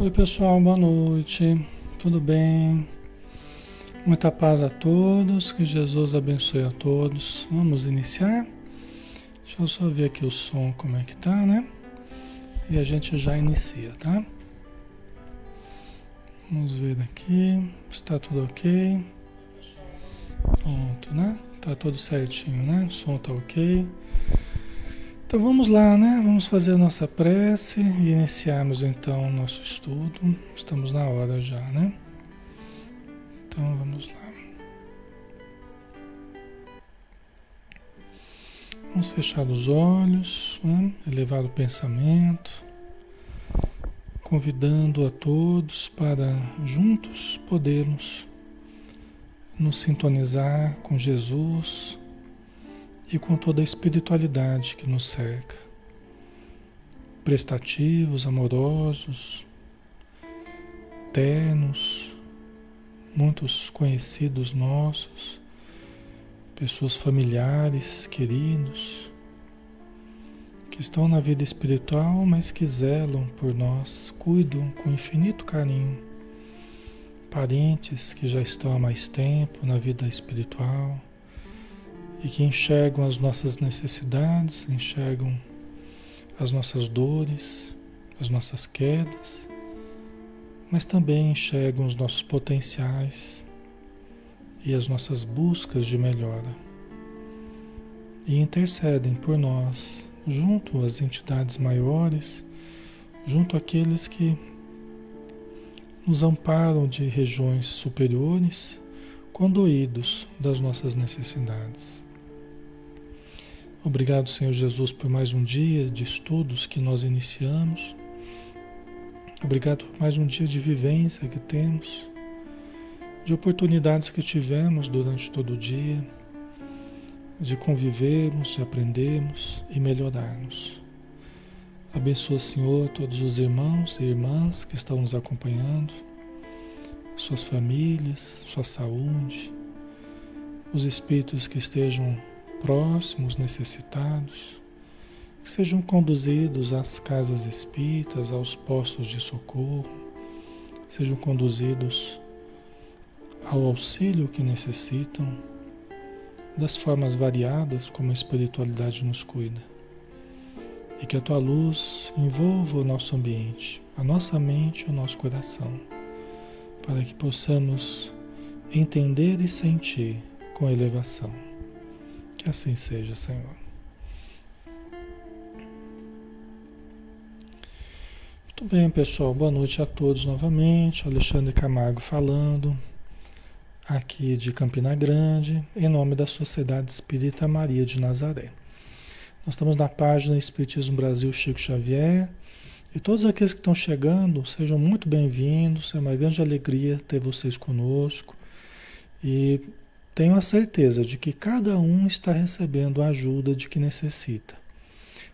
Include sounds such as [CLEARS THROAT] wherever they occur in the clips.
Oi pessoal, boa noite. Tudo bem? Muita paz a todos, que Jesus abençoe a todos. Vamos iniciar? Deixa eu só ver aqui o som como é que tá, né? E a gente já inicia, tá? Vamos ver aqui, está tudo ok. Pronto, né? Tá tudo certinho, né? O som tá ok. Então vamos lá, né? Vamos fazer a nossa prece e iniciarmos então o nosso estudo. Estamos na hora já, né? Então vamos lá. Vamos fechar os olhos, né? elevar o pensamento, convidando a todos para juntos podermos nos sintonizar com Jesus e com toda a espiritualidade que nos cerca. Prestativos, amorosos, ternos, muitos conhecidos nossos, pessoas familiares, queridos, que estão na vida espiritual, mas que zelam por nós, cuidam com infinito carinho. Parentes que já estão há mais tempo na vida espiritual e que enxergam as nossas necessidades, enxergam as nossas dores, as nossas quedas, mas também enxergam os nossos potenciais e as nossas buscas de melhora. E intercedem por nós, junto às entidades maiores, junto àqueles que nos amparam de regiões superiores, conduídos das nossas necessidades. Obrigado, Senhor Jesus, por mais um dia de estudos que nós iniciamos. Obrigado por mais um dia de vivência que temos, de oportunidades que tivemos durante todo o dia, de convivermos, de aprendermos e melhorarmos. Abençoa, Senhor, todos os irmãos e irmãs que estão nos acompanhando, suas famílias, sua saúde, os espíritos que estejam próximos, necessitados, que sejam conduzidos às casas espíritas, aos postos de socorro, sejam conduzidos ao auxílio que necessitam, das formas variadas como a espiritualidade nos cuida. E que a tua luz envolva o nosso ambiente, a nossa mente e o nosso coração, para que possamos entender e sentir com elevação. Que assim seja, Senhor. Muito bem, pessoal. Boa noite a todos novamente. Alexandre Camargo falando, aqui de Campina Grande, em nome da Sociedade Espírita Maria de Nazaré. Nós estamos na página Espiritismo Brasil Chico Xavier. E todos aqueles que estão chegando, sejam muito bem-vindos. É uma grande alegria ter vocês conosco. E tenho a certeza de que cada um está recebendo a ajuda de que necessita.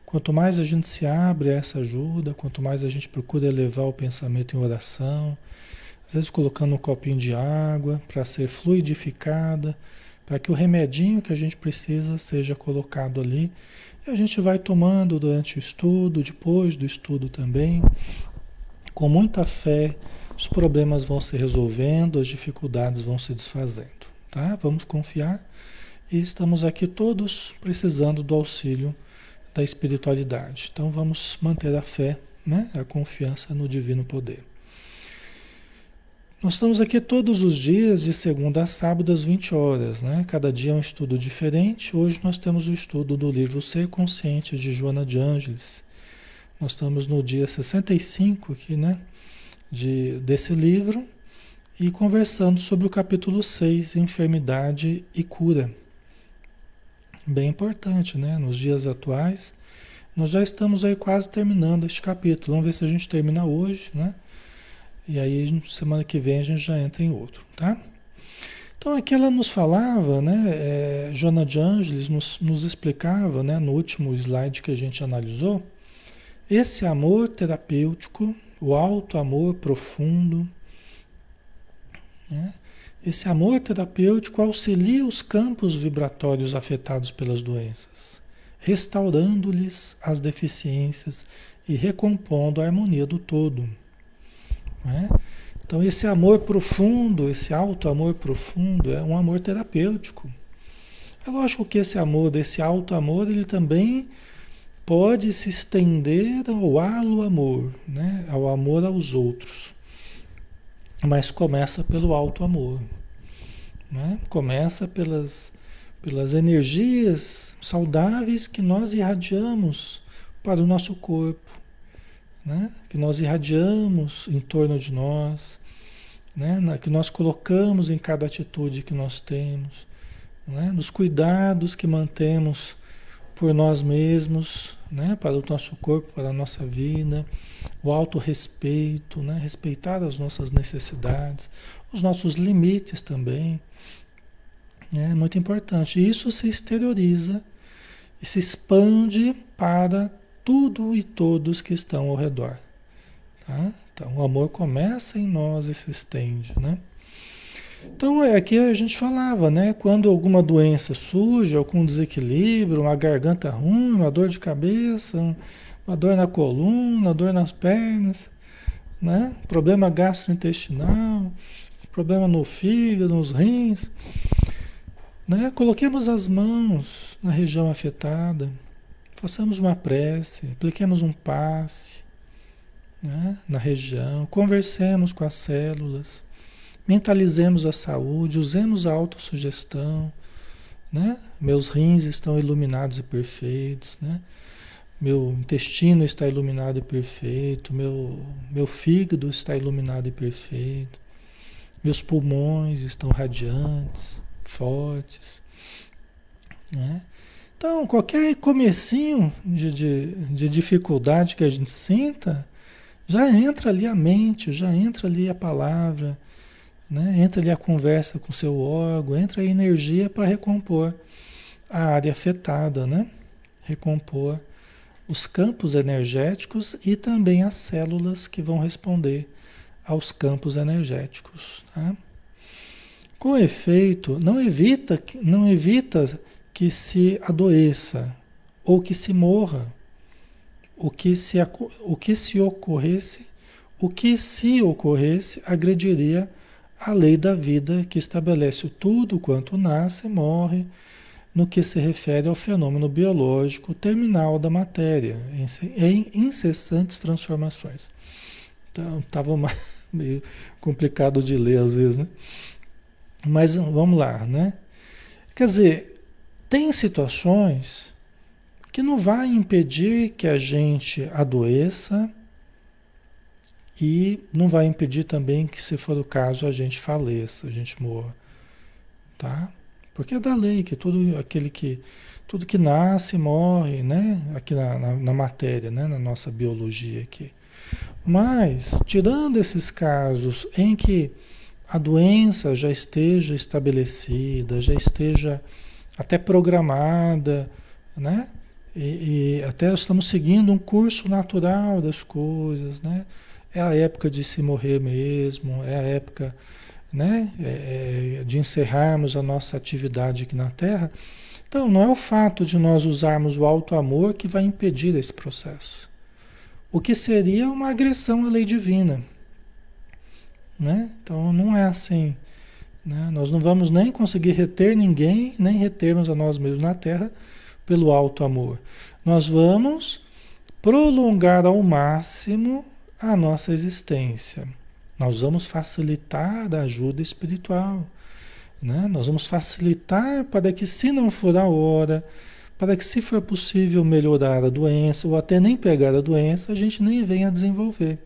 Quanto mais a gente se abre a essa ajuda, quanto mais a gente procura elevar o pensamento em oração, às vezes colocando um copinho de água para ser fluidificada, para que o remedinho que a gente precisa seja colocado ali. E a gente vai tomando durante o estudo, depois do estudo também. Com muita fé, os problemas vão se resolvendo, as dificuldades vão se desfazendo tá? Vamos confiar e estamos aqui todos precisando do auxílio da espiritualidade. Então vamos manter a fé, né? A confiança no divino poder. Nós estamos aqui todos os dias, de segunda a sábado, às 20 horas, né? Cada dia é um estudo diferente. Hoje nós temos o estudo do livro Ser Consciente, de Joana de Ângeles. Nós estamos no dia 65 aqui, né? De, desse livro e conversando sobre o capítulo 6, enfermidade e cura. Bem importante, né? Nos dias atuais, nós já estamos aí quase terminando este capítulo. Vamos ver se a gente termina hoje, né? E aí, semana que vem, a gente já entra em outro, tá? Então, aqui ela nos falava, né? É, Joana de Ângeles nos, nos explicava, né? No último slide que a gente analisou, esse amor terapêutico, o alto amor profundo, né? Esse amor terapêutico auxilia os campos vibratórios afetados pelas doenças, restaurando-lhes as deficiências e recompondo a harmonia do todo. Né? Então esse amor profundo, esse alto amor profundo é um amor terapêutico. É lógico que esse amor, desse alto amor, ele também pode se estender ao halo amor, né? ao amor aos outros. Mas começa pelo alto amor. Né? Começa pelas, pelas energias saudáveis que nós irradiamos para o nosso corpo, né? que nós irradiamos em torno de nós, né? que nós colocamos em cada atitude que nós temos, né? nos cuidados que mantemos por nós mesmos, né? para o nosso corpo, para a nossa vida, o autorrespeito, né? respeitar as nossas necessidades, os nossos limites também. É muito importante. Isso se exterioriza e se expande para tudo e todos que estão ao redor. Tá? Então o amor começa em nós e se estende, né? Então é aqui a gente falava, né? Quando alguma doença surge, algum desequilíbrio, uma garganta ruim, uma dor de cabeça, uma dor na coluna, dor nas pernas, né? Problema gastrointestinal, problema no fígado, nos rins, né? Coloquemos as mãos na região afetada, façamos uma prece, apliquemos um passe né? na região, conversemos com as células, mentalizemos a saúde, usemos a autossugestão, né? Meus rins estão iluminados e perfeitos, né? Meu intestino está iluminado e perfeito, meu, meu fígado está iluminado e perfeito, meus pulmões estão radiantes, fortes. Né? Então, qualquer comecinho de, de, de dificuldade que a gente sinta, já entra ali a mente, já entra ali a palavra, né? entra ali a conversa com o seu órgão, entra a energia para recompor a área afetada, né? recompor os campos energéticos e também as células que vão responder aos campos energéticos. Tá? Com efeito, não evita, não evita que se adoeça ou que se morra. O que se, o que se ocorresse, o que se ocorresse agrediria a lei da vida que estabelece tudo quanto nasce e morre no que se refere ao fenômeno biológico terminal da matéria, em incessantes transformações. Então, estava [LAUGHS] meio complicado de ler às vezes, né? Mas vamos lá, né? Quer dizer, tem situações que não vai impedir que a gente adoeça e não vai impedir também que, se for o caso, a gente faleça, a gente morra, tá? Porque é da lei que tudo aquele que tudo que nasce morre, né? Aqui na, na, na matéria, né? Na nossa biologia aqui. Mas tirando esses casos em que a doença já esteja estabelecida, já esteja até programada, né? E, e, até estamos seguindo um curso natural das coisas, né? É a época de se morrer mesmo, é a época, né? É, é de encerrarmos a nossa atividade aqui na Terra. Então, não é o fato de nós usarmos o alto amor que vai impedir esse processo. O que seria uma agressão à lei divina. Né? Então não é assim. Né? Nós não vamos nem conseguir reter ninguém, nem retermos a nós mesmos na Terra pelo alto amor. Nós vamos prolongar ao máximo a nossa existência. Nós vamos facilitar a ajuda espiritual. Né? Nós vamos facilitar para que, se não for a hora, para que, se for possível melhorar a doença, ou até nem pegar a doença, a gente nem venha desenvolver.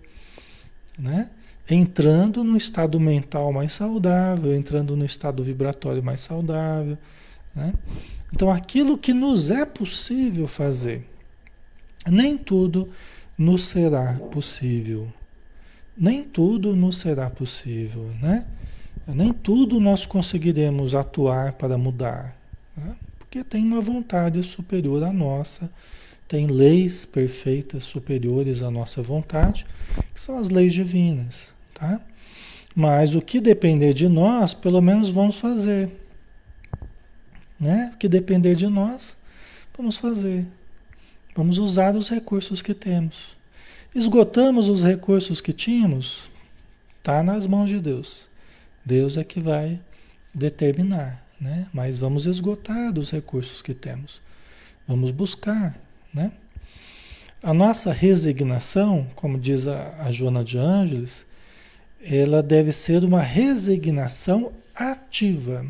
Né? entrando no estado mental mais saudável, entrando no estado vibratório mais saudável. Né? Então, aquilo que nos é possível fazer, nem tudo nos será possível. Nem tudo nos será possível, né? Nem tudo nós conseguiremos atuar para mudar, né? porque tem uma vontade superior à nossa, tem leis perfeitas superiores à nossa vontade, que são as leis divinas tá? Mas o que depender de nós, pelo menos vamos fazer. Né? O que depender de nós, vamos fazer. Vamos usar os recursos que temos. Esgotamos os recursos que tínhamos? Está nas mãos de Deus. Deus é que vai determinar, né? Mas vamos esgotar dos recursos que temos. Vamos buscar, né? A nossa resignação, como diz a, a Joana de Ângeles, ela deve ser uma resignação ativa.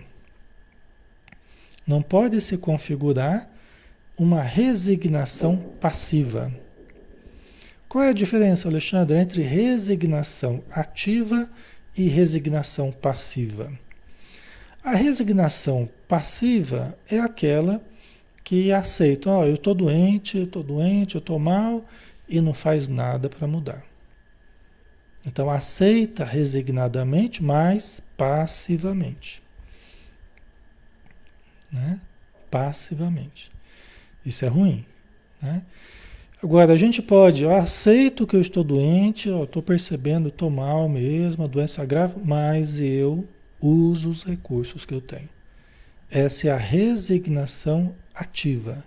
Não pode se configurar uma resignação passiva. Qual é a diferença, Alexandre, entre resignação ativa e resignação passiva? A resignação passiva é aquela que aceita, ó, oh, eu estou doente, eu estou doente, eu estou mal e não faz nada para mudar. Então aceita resignadamente, mas passivamente. Né? Passivamente. Isso é ruim. Né? Agora, a gente pode, eu aceito que eu estou doente, eu estou percebendo, estou mal mesmo, a doença grave, mas eu uso os recursos que eu tenho. Essa é a resignação ativa.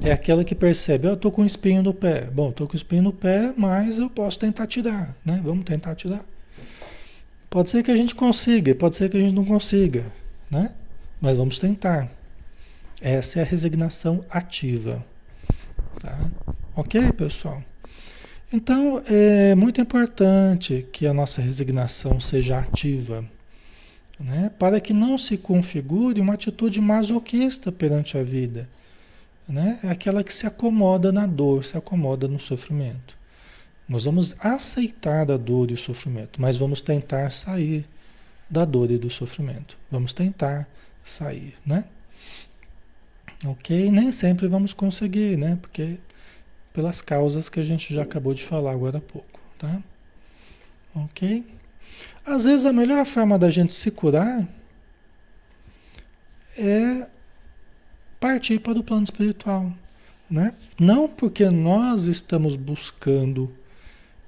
É aquela que percebe, eu estou com espinho no pé. Bom, estou com espinho no pé, mas eu posso tentar tirar, né? Vamos tentar tirar. Pode ser que a gente consiga, pode ser que a gente não consiga, né? Mas vamos tentar. Essa é a resignação ativa. Tá? Ok, pessoal? Então, é muito importante que a nossa resignação seja ativa né? para que não se configure uma atitude masoquista perante a vida. Né? É aquela que se acomoda na dor, se acomoda no sofrimento. Nós vamos aceitar a dor e o sofrimento, mas vamos tentar sair da dor e do sofrimento. Vamos tentar sair, né? Ok? Nem sempre vamos conseguir, né? Porque pelas causas que a gente já acabou de falar agora há pouco, tá? Ok? Às vezes a melhor forma da gente se curar é partir para o plano espiritual. Né? Não porque nós estamos buscando,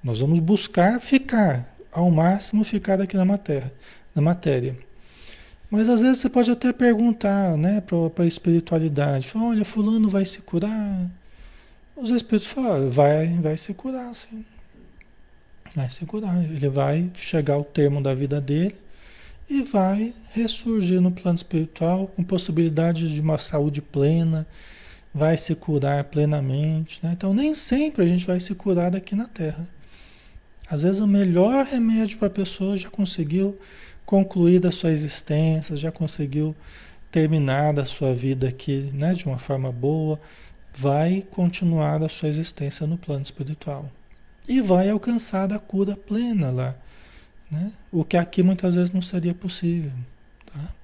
nós vamos buscar ficar, ao máximo ficar aqui na matéria. Na matéria. Mas às vezes você pode até perguntar né, para a espiritualidade, olha, fulano vai se curar. Os espíritos falam, vai, vai se curar, sim. Vai se curar. Ele vai chegar ao termo da vida dele e vai ressurgir no plano espiritual com possibilidade de uma saúde plena, vai se curar plenamente. Né? Então, nem sempre a gente vai se curar aqui na Terra. Às vezes, o melhor remédio para a pessoa já conseguiu concluir da sua existência, já conseguiu terminar da sua vida aqui né, de uma forma boa, vai continuar a sua existência no plano espiritual e vai alcançar a cura plena lá. Né? O que aqui muitas vezes não seria possível. Tá?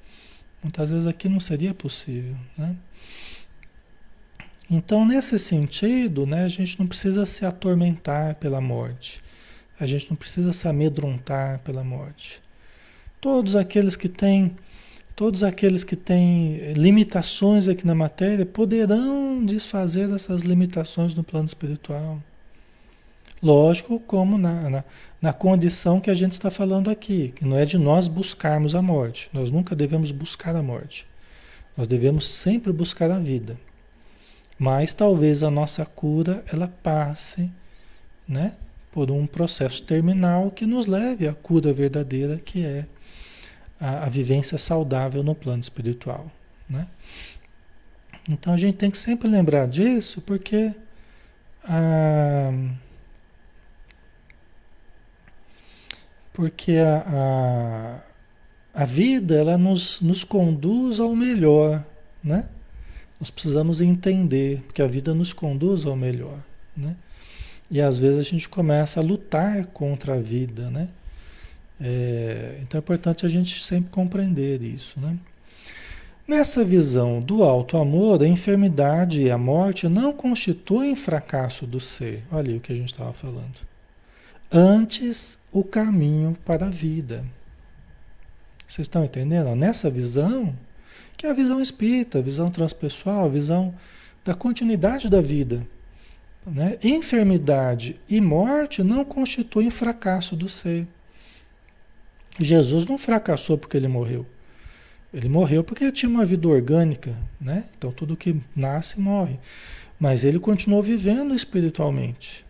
Muitas vezes aqui não seria possível. Né? Então, nesse sentido, né, a gente não precisa se atormentar pela morte. A gente não precisa se amedrontar pela morte. Todos aqueles que têm todos aqueles que têm limitações aqui na matéria poderão desfazer essas limitações no plano espiritual. Lógico, como na, na, na, condição que a gente está falando aqui, que não é de nós buscarmos a morte. Nós nunca devemos buscar a morte. Nós devemos sempre buscar a vida. Mas talvez a nossa cura ela passe, né, por um processo terminal que nos leve à cura verdadeira, que é a, a vivência saudável no plano espiritual, né? Então a gente tem que sempre lembrar disso, porque a Porque a, a, a vida ela nos, nos conduz ao melhor, né? Nós precisamos entender que a vida nos conduz ao melhor, né? E às vezes a gente começa a lutar contra a vida, né? É, então é importante a gente sempre compreender isso, né? Nessa visão do alto amor, a enfermidade e a morte não constituem fracasso do ser. Olha aí o que a gente estava falando antes o caminho para a vida. Vocês estão entendendo? Nessa visão, que é a visão espírita, a visão transpessoal, a visão da continuidade da vida. Né? Enfermidade e morte não constituem fracasso do ser. Jesus não fracassou porque ele morreu. Ele morreu porque ele tinha uma vida orgânica, né? Então tudo que nasce morre. Mas ele continuou vivendo espiritualmente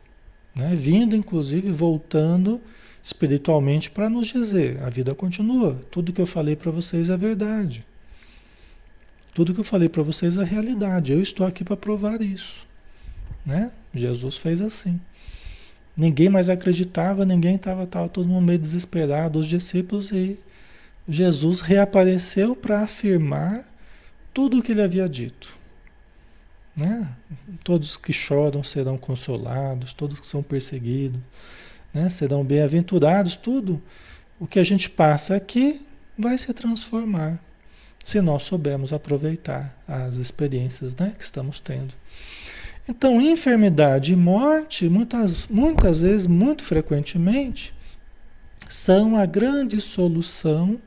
né? vindo inclusive, voltando espiritualmente para nos dizer: a vida continua, tudo que eu falei para vocês é verdade. Tudo que eu falei para vocês é realidade. Eu estou aqui para provar isso. Né? Jesus fez assim. Ninguém mais acreditava, ninguém estava todo mundo meio desesperado, os discípulos, e Jesus reapareceu para afirmar tudo o que ele havia dito. Né? Todos que choram serão consolados, todos que são perseguidos né? serão bem-aventurados, tudo o que a gente passa aqui vai se transformar se nós soubermos aproveitar as experiências né, que estamos tendo. Então, enfermidade e morte, muitas, muitas vezes, muito frequentemente, são a grande solução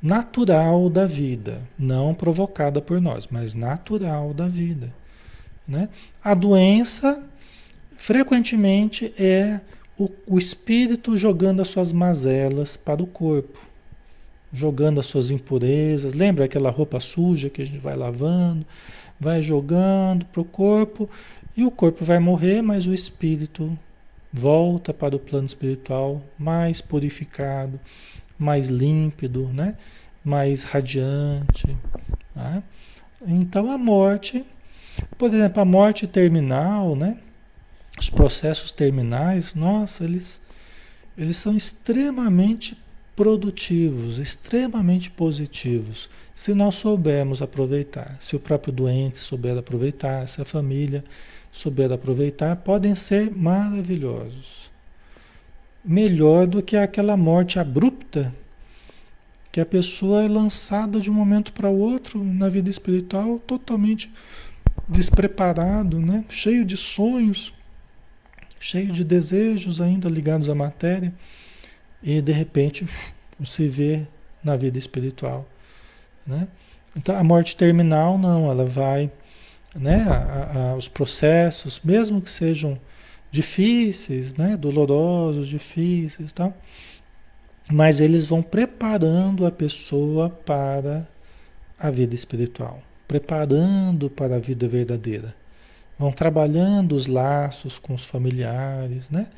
natural da vida, não provocada por nós, mas natural da vida. Né? A doença, frequentemente, é o, o espírito jogando as suas mazelas para o corpo, jogando as suas impurezas. Lembra aquela roupa suja que a gente vai lavando, vai jogando para o corpo e o corpo vai morrer, mas o espírito volta para o plano espiritual mais purificado, mais límpido, né? mais radiante. Né? Então a morte, por exemplo, a morte terminal, né? os processos terminais, nossa, eles, eles são extremamente produtivos, extremamente positivos, se nós soubermos aproveitar. Se o próprio doente souber aproveitar, se a família souber aproveitar, podem ser maravilhosos. Melhor do que aquela morte abrupta que a pessoa é lançada de um momento para o outro na vida espiritual totalmente despreparado, né? cheio de sonhos, cheio de desejos ainda ligados à matéria, e de repente se vê na vida espiritual. Né? Então a morte terminal não, ela vai, né? A, a, os processos, mesmo que sejam difíceis, né? dolorosos, difíceis, tal, mas eles vão preparando a pessoa para a vida espiritual, preparando para a vida verdadeira. Vão trabalhando os laços com os familiares, né?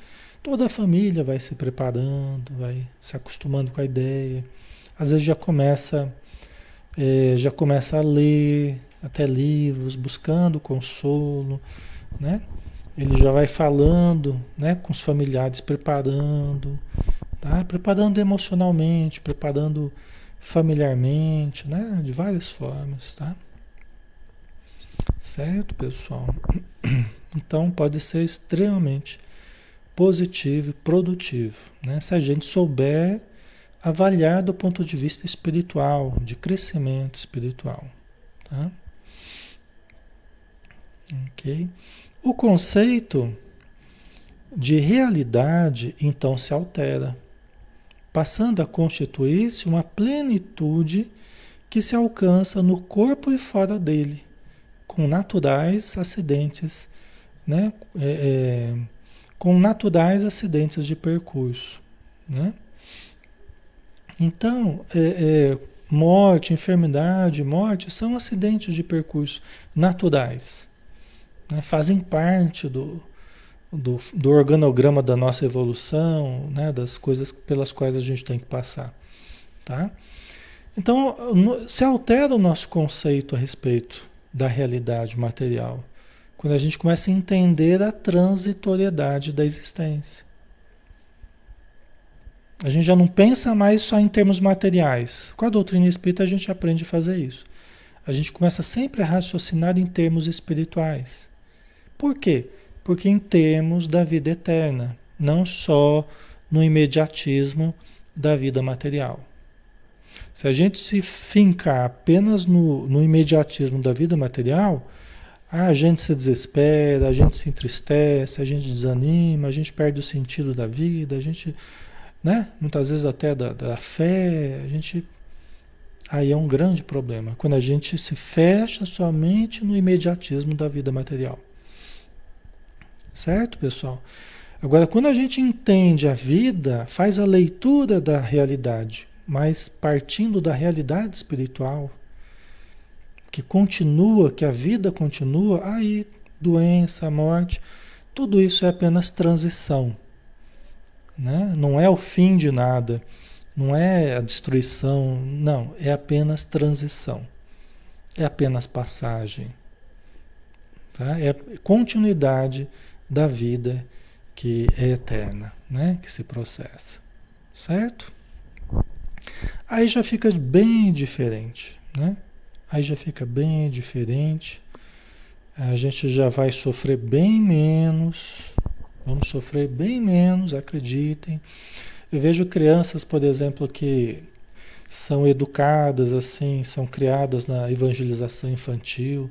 Toda a família vai se preparando, vai se acostumando com a ideia. Às vezes já começa, é, já começa a ler até livros, buscando consolo, né? Ele já vai falando, né, com os familiares, preparando, tá? Preparando emocionalmente, preparando familiarmente, né? De várias formas, tá? Certo, pessoal? [CLEARS THROAT] Então pode ser extremamente positivo e produtivo, né? Se a gente souber avaliar do ponto de vista espiritual, de crescimento espiritual, tá? Ok? O conceito de realidade então se altera, passando a constituir-se uma plenitude que se alcança no corpo e fora dele com naturais acidentes, né? É, é, com naturais acidentes de percurso, né? Então, é, é, morte, enfermidade, morte são acidentes de percurso naturais, né? fazem parte do, do, do, organograma da nossa evolução, né? das coisas pelas quais a gente tem que passar, tá? Então, se altera o nosso conceito a respeito da realidade material. Quando a gente começa a entender a transitoriedade da existência. A gente já não pensa mais só em termos materiais. Com a doutrina espírita a gente aprende a fazer isso. A gente começa sempre a raciocinar em termos espirituais. Por quê? Porque em termos da vida eterna, não só no imediatismo da vida material. Se a gente se fincar apenas no, no imediatismo da vida material, a gente se desespera, a gente se entristece, a gente desanima, a gente perde o sentido da vida, a gente, né? Muitas vezes até da, da fé, a gente. Aí é um grande problema, quando a gente se fecha somente no imediatismo da vida material. Certo, pessoal? Agora, quando a gente entende a vida, faz a leitura da realidade, mas partindo da realidade espiritual, que continua, que a vida continua, aí doença, morte, tudo isso é apenas transição. Né? Não é o fim de nada, não é a destruição, não, é apenas transição, é apenas passagem, tá? é continuidade da vida que é eterna, né? que se processa, certo? Aí já fica bem diferente, né? Aí já fica bem diferente. A gente já vai sofrer bem menos. Vamos sofrer bem menos, acreditem. Eu vejo crianças, por exemplo, que são educadas assim, são criadas na evangelização infantil,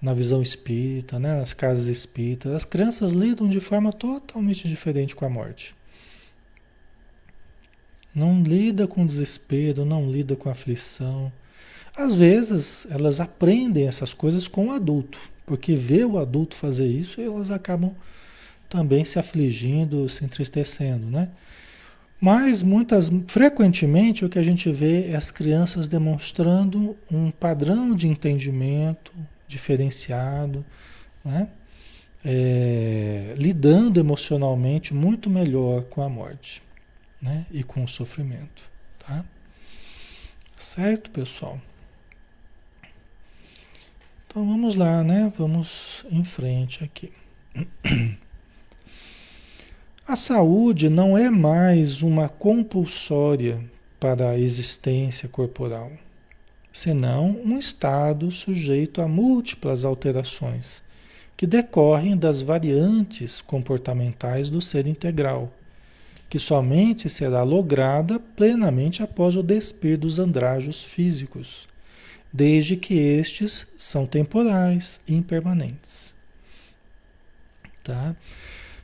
na visão espírita, né, nas casas espíritas. As crianças lidam de forma totalmente diferente com a morte. Não lida com desespero, não lida com aflição. Às vezes elas aprendem essas coisas com o adulto, porque vê o adulto fazer isso e elas acabam também se afligindo, se entristecendo, né? Mas muitas, frequentemente o que a gente vê é as crianças demonstrando um padrão de entendimento diferenciado, né? É, lidando emocionalmente muito melhor com a morte né? e com o sofrimento. Tá? Certo, pessoal? Então vamos lá, né? Vamos em frente aqui. [CLEARS THROAT] A saúde não é mais uma compulsória para a existência corporal, senão um estado sujeito a múltiplas alterações que decorrem das variantes comportamentais do ser integral que somente será lograda plenamente após o despir dos andrajos físicos, desde que estes são temporais e impermanentes. Tá?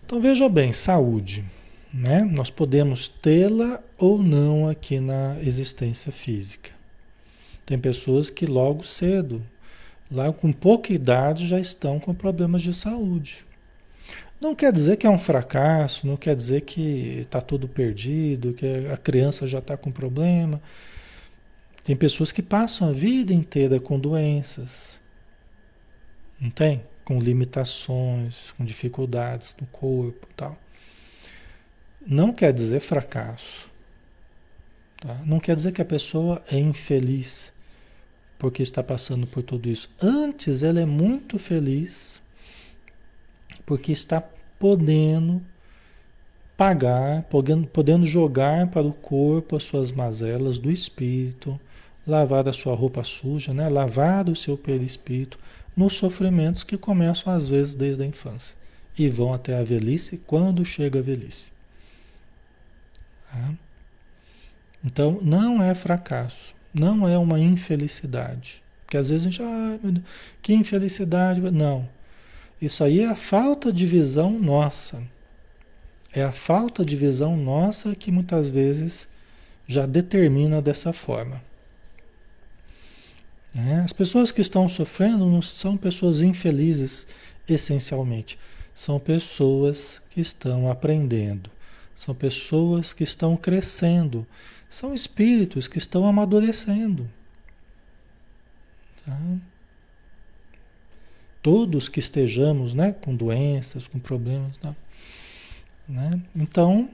Então veja bem, saúde, né? Nós podemos tê-la ou não aqui na existência física. Tem pessoas que logo cedo, lá com pouca idade, já estão com problemas de saúde. Não quer dizer que é um fracasso, não quer dizer que está tudo perdido, que a criança já está com problema. Tem pessoas que passam a vida inteira com doenças, não tem? Com limitações, com dificuldades no corpo tal. Não quer dizer fracasso. Tá? Não quer dizer que a pessoa é infeliz porque está passando por tudo isso. Antes, ela é muito feliz porque está podendo pagar, podendo, podendo jogar para o corpo as suas mazelas do espírito, lavar a sua roupa suja, né? lavar o seu perispírito nos sofrimentos que começam às vezes desde a infância e vão até a velhice quando chega a velhice. Tá? Então não é fracasso, não é uma infelicidade. Porque às vezes a gente, ah, meu Deus, que infelicidade. Não. Isso aí é a falta de visão nossa. É a falta de visão nossa que muitas vezes já determina dessa forma. Né? As pessoas que estão sofrendo não são pessoas infelizes, essencialmente. São pessoas que estão aprendendo. São pessoas que estão crescendo. São espíritos que estão amadurecendo. Tá? todos que estejamos né, com doenças, com problemas. Tá? Né? Então,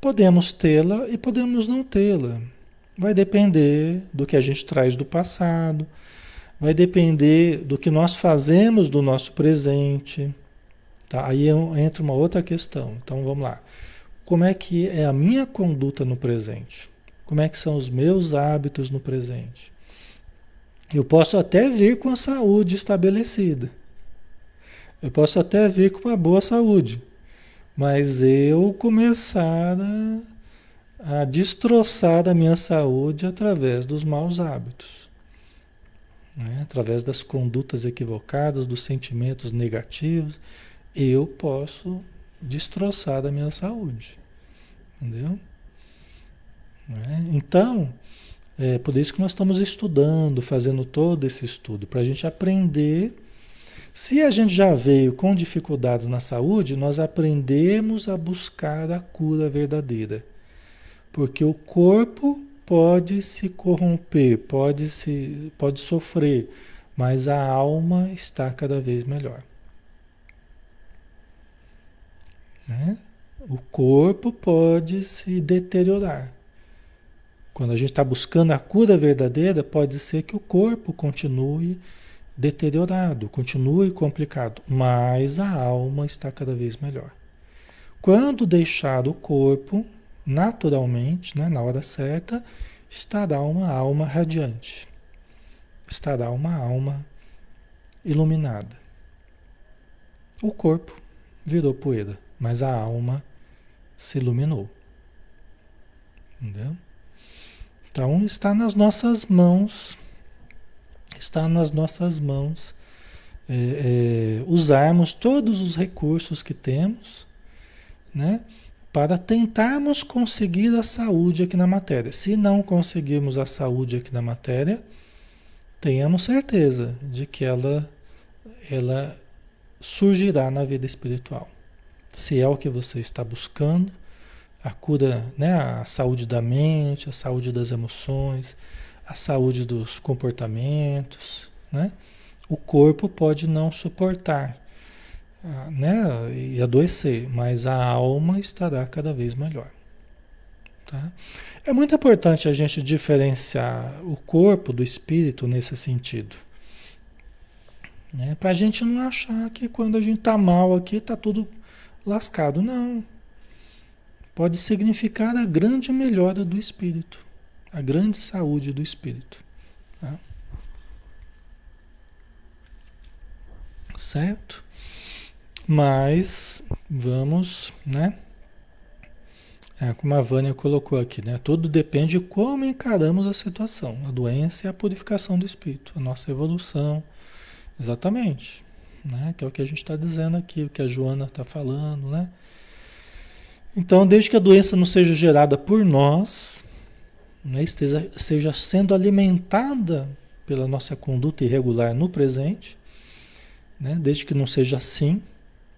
podemos tê-la e podemos não tê-la. Vai depender do que a gente traz do passado, vai depender do que nós fazemos do nosso presente. Tá? Aí entra uma outra questão. Então vamos lá. Como é que é a minha conduta no presente? Como é que são os meus hábitos no presente? Eu posso até vir com a saúde estabelecida. Eu posso até vir com uma boa saúde. Mas eu começar a, a destroçar a minha saúde através dos maus hábitos. Né? Através das condutas equivocadas, dos sentimentos negativos, eu posso destroçar a minha saúde. Entendeu? Né? Então, é por isso que nós estamos estudando, fazendo todo esse estudo, para a gente aprender. Se a gente já veio com dificuldades na saúde, nós aprendemos a buscar a cura verdadeira. Porque o corpo pode se corromper, pode, se, pode sofrer, mas a alma está cada vez melhor. Né? O corpo pode se deteriorar. Quando a gente está buscando a cura verdadeira, pode ser que o corpo continue deteriorado, continue complicado, mas a alma está cada vez melhor. Quando deixar o corpo, naturalmente, né, na hora certa, estará uma alma radiante, estará uma alma iluminada. O corpo virou poeira, mas a alma se iluminou. Entendeu? Então está nas nossas mãos, está nas nossas mãos é, é, usarmos todos os recursos que temos, né? Para tentarmos conseguir a saúde aqui na matéria. Se não conseguirmos a saúde aqui na matéria, tenhamos certeza de que ela, ela surgirá na vida espiritual. Se é o que você está buscando, a cura, né, a saúde da mente, a saúde das emoções, a saúde dos comportamentos, né? O corpo pode não suportar, né, e adoecer, mas a alma estará cada vez melhor. Tá? É muito importante a gente diferenciar o corpo do espírito nesse sentido. Né? Para a gente não achar que quando a gente está mal aqui está tudo lascado. Não. Pode significar a grande melhora do espírito, a grande saúde do espírito. Tá? Certo? Mas vamos, né? É, como a Vânia colocou aqui, né? Tudo depende de como encaramos a situação. A doença é a purificação do espírito, a nossa evolução. Exatamente. Né? Que é o que a gente está dizendo aqui, o que a Joana está falando, né? Então, desde que a doença não seja gerada por nós, né, esteja, seja sendo alimentada pela nossa conduta irregular no presente, né, desde que não seja assim,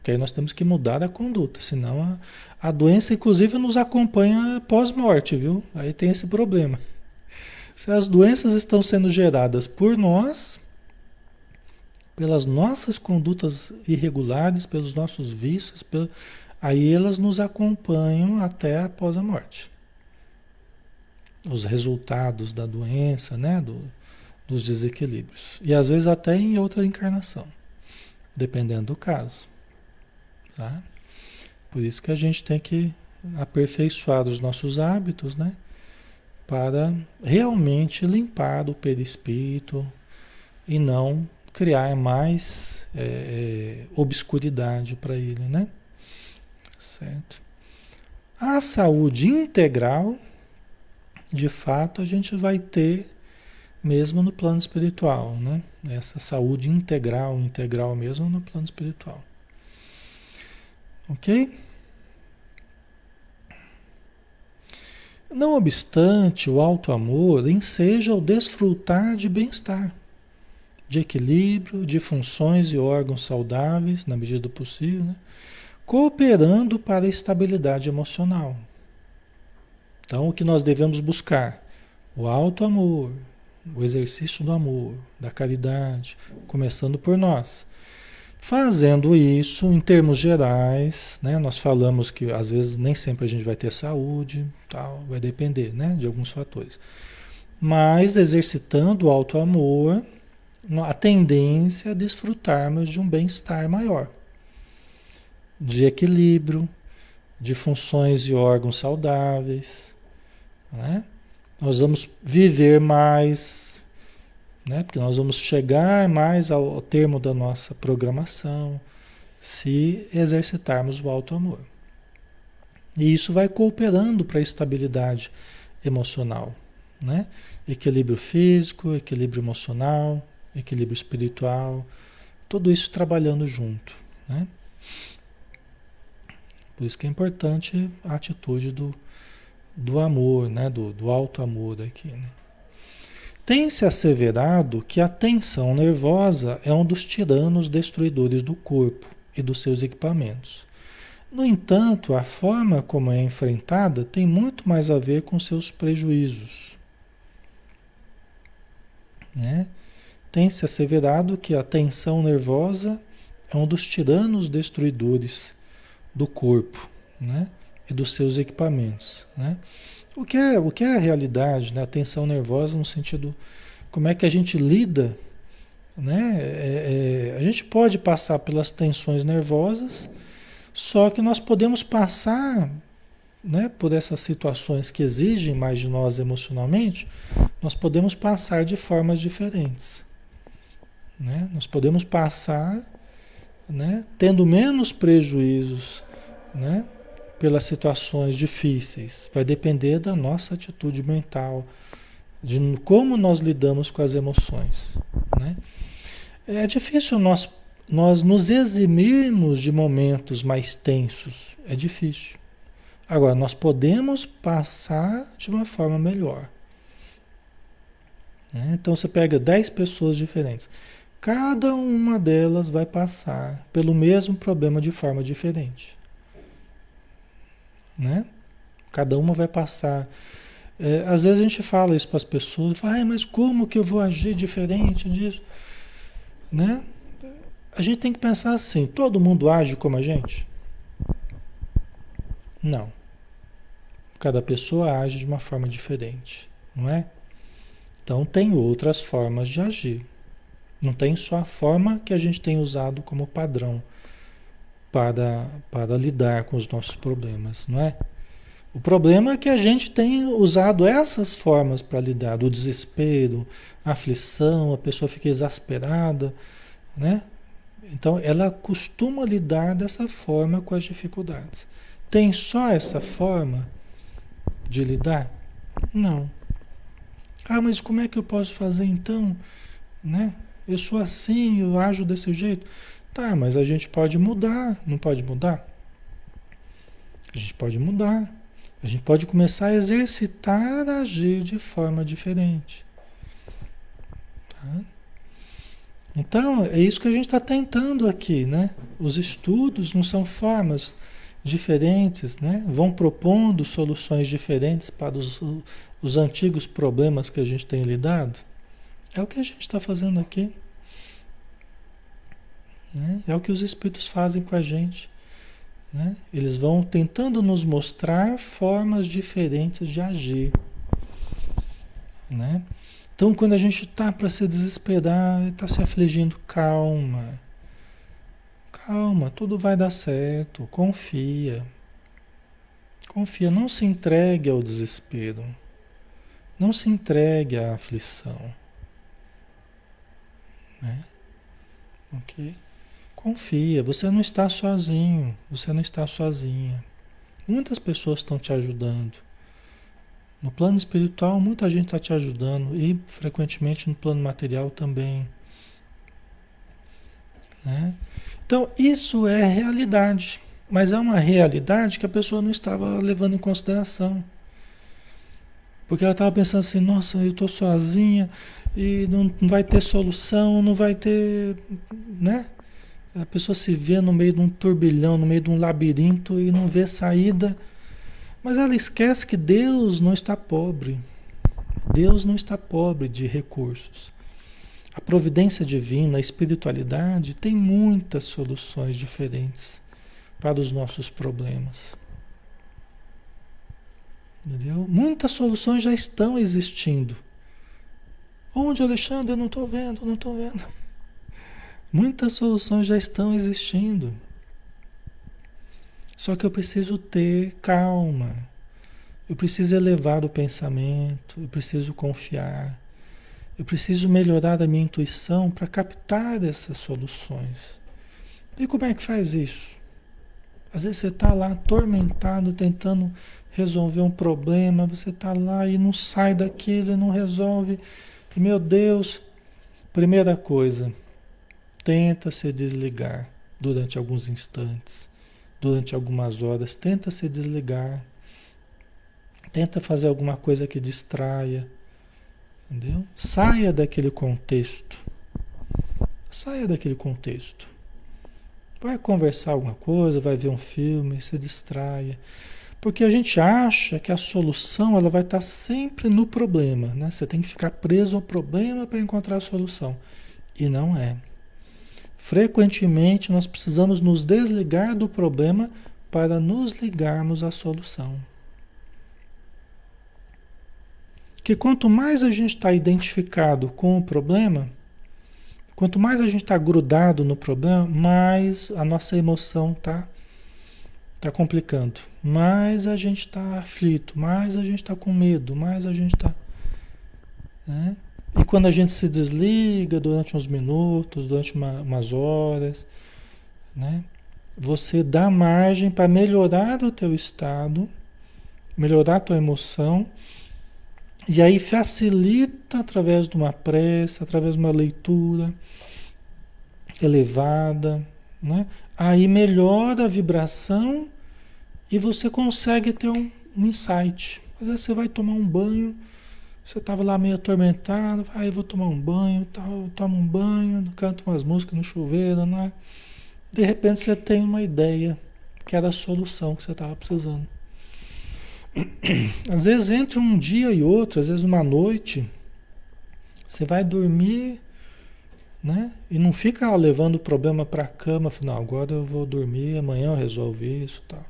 que aí nós temos que mudar a conduta, senão a, a doença, inclusive, nos acompanha pós-morte, viu? Aí tem esse problema. [LAUGHS] Se as doenças estão sendo geradas por nós, pelas nossas condutas irregulares, pelos nossos vícios, pelo, aí elas nos acompanham até após a morte. Os resultados da doença, né? Do, dos desequilíbrios. E às vezes até em outra encarnação, dependendo do caso. Tá? Por isso que a gente tem que aperfeiçoar os nossos hábitos, né? Para realmente limpar o perispírito e não criar mais é, é, obscuridade para ele, né? Certo? A saúde integral, de fato, a gente vai ter mesmo no plano espiritual, né? Essa saúde integral, integral mesmo no plano espiritual. Ok? Não obstante, o alto amor enseja o desfrutar de bem-estar, de equilíbrio, de funções e órgãos saudáveis, na medida do possível, né? cooperando para a estabilidade emocional. Então, o que nós devemos buscar? O alto amor, o exercício do amor, da caridade, começando por nós. Fazendo isso, em termos gerais, né, nós falamos que às vezes nem sempre a gente vai ter saúde, tal, vai depender né, de alguns fatores. Mas exercitando o alto amor, a tendência é desfrutarmos de um bem-estar maior, de equilíbrio, de funções e órgãos saudáveis. Né? Nós vamos viver mais né? Porque nós vamos chegar mais ao, termo da nossa programação se exercitarmos o alto amor. E isso vai cooperando para a estabilidade emocional, né? Equilíbrio físico, equilíbrio emocional, equilíbrio espiritual, tudo isso trabalhando junto, né? Por isso que é importante a atitude do, do amor, né? Do, do alto amor aqui, né? Tem-se asseverado que a tensão nervosa é um dos tiranos destruidores do corpo e dos seus equipamentos. No entanto, a forma como é enfrentada tem muito mais a ver com seus prejuízos. Né? Tem-se asseverado que a tensão nervosa é um dos tiranos destruidores do corpo né? E dos seus equipamentos, né? O que é, o que é a realidade, né? A tensão nervosa no sentido como é que a gente lida, né? É, é, a gente pode passar pelas tensões nervosas, só que nós podemos passar, né? Por essas situações que exigem mais de nós emocionalmente, nós podemos passar de formas diferentes, né? Nós podemos passar, né? Tendo menos prejuízos, né? Pelas situações difíceis. Vai depender da nossa atitude mental, de como nós lidamos com as emoções. Né? É difícil nós, nós nos eximirmos de momentos mais tensos. É difícil. Agora, nós podemos passar de uma forma melhor. Né? Então, você pega 10 pessoas diferentes. Cada uma delas vai passar pelo mesmo problema de forma diferente né? Cada uma vai passar. É, às vezes a gente fala isso para as pessoas, fala, ah, mas como que eu vou agir diferente disso? Né? A gente tem que pensar assim, todo mundo age como a gente? Não. Cada pessoa age de uma forma diferente, não é? Então tem outras formas de agir. Não tem só a forma que a gente tem usado como padrão para, para lidar com os nossos problemas, não é? O problema é que a gente tem usado essas formas para lidar, do desespero, a aflição, a pessoa fica exasperada, né? Então ela costuma lidar dessa forma com as dificuldades. Tem só essa forma de lidar? Não. Ah, mas como é que eu posso fazer então? Né? Eu sou assim, eu ajo desse jeito. Tá, mas a gente pode mudar, não pode mudar? A gente pode mudar. A gente pode começar a exercitar a agir de forma diferente. Tá? Então, é isso que a gente está tentando aqui, né? Os estudos não são formas diferentes, né? Vão propondo soluções diferentes para os, os antigos problemas que a gente tem lidado. É o que a gente está fazendo aqui. Né? É o que os espíritos fazem com a gente. Né? Eles vão tentando nos mostrar formas diferentes de agir. Né? Então, quando a gente está para se desesperar, está se afligindo, calma. Calma, tudo vai dar certo. Confia. Confia, não se entregue ao desespero. Não se entregue à aflição. Né? Ok? Confia, você não está sozinho, você não está sozinha. Muitas pessoas estão te ajudando. No plano espiritual, muita gente está te ajudando e frequentemente no plano material também. Né? Então, isso é realidade, mas é uma realidade que a pessoa não estava levando em consideração. Porque ela estava pensando assim: nossa, eu estou sozinha e não, não vai ter solução, não vai ter. Né? A pessoa se vê no meio de um turbilhão, no meio de um labirinto e não vê saída. Mas ela esquece que Deus não está pobre. Deus não está pobre de recursos. A providência divina, a espiritualidade tem muitas soluções diferentes para os nossos problemas. Entendeu? Muitas soluções já estão existindo. Onde, Alexandre? Eu não estou vendo, não estou vendo. Muitas soluções já estão existindo. Só que eu preciso ter calma. Eu preciso elevar o pensamento, eu preciso confiar. Eu preciso melhorar a minha intuição para captar essas soluções. E como é que faz isso? Às vezes você está lá atormentado, tentando resolver um problema, você está lá e não sai daquilo não resolve. E meu Deus, primeira coisa, Tenta se desligar durante alguns instantes, durante algumas horas. Tenta se desligar. Tenta fazer alguma coisa que distraia. Entendeu? Saia daquele contexto. Saia daquele contexto. Vai conversar alguma coisa, vai ver um filme, se distraia. Porque a gente acha que a solução ela vai estar sempre no problema. Né? Você tem que ficar preso ao problema para encontrar a solução. E não é. Frequentemente nós precisamos nos desligar do problema para nos ligarmos à solução. Que quanto mais a gente está identificado com o problema, quanto mais a gente está grudado no problema, mais a nossa emoção está tá complicando. Mais a gente está aflito, mais a gente está com medo, mais a gente está. Né? E quando a gente se desliga durante uns minutos, durante uma, umas horas, né? Você dá margem para melhorar o teu estado, melhorar a tua emoção, e aí facilita através de uma prece, através de uma leitura elevada, né? Aí melhora a vibração e você consegue ter um, um insight. Às vezes você vai tomar um banho, você estava lá meio atormentado, aí ah, vou tomar um banho, tal, tomo um banho, canto umas músicas no chuveiro, né? De repente você tem uma ideia que era a solução que você estava precisando. Às vezes entre um dia e outro, às vezes uma noite, você vai dormir, né? E não fica levando o problema para a cama, final, agora eu vou dormir, amanhã eu resolvo isso, tal.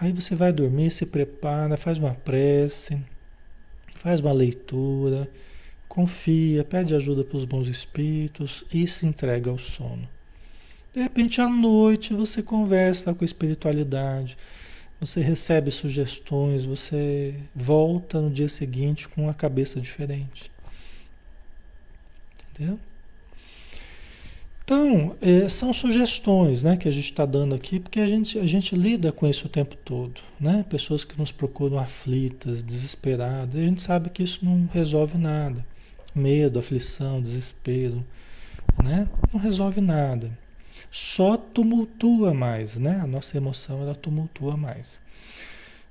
Aí você vai dormir, se prepara, faz uma prece, faz uma leitura, confia, pede ajuda para os bons espíritos e se entrega ao sono. De repente, à noite, você conversa com a espiritualidade, você recebe sugestões, você volta no dia seguinte com uma cabeça diferente. Entendeu? Então, é, são sugestões né, que a gente está dando aqui, porque a gente, a gente lida com isso o tempo todo. Né? Pessoas que nos procuram aflitas, desesperadas, e a gente sabe que isso não resolve nada. Medo, aflição, desespero, né? não resolve nada só tumultua mais, né? A nossa emoção ela tumultua mais.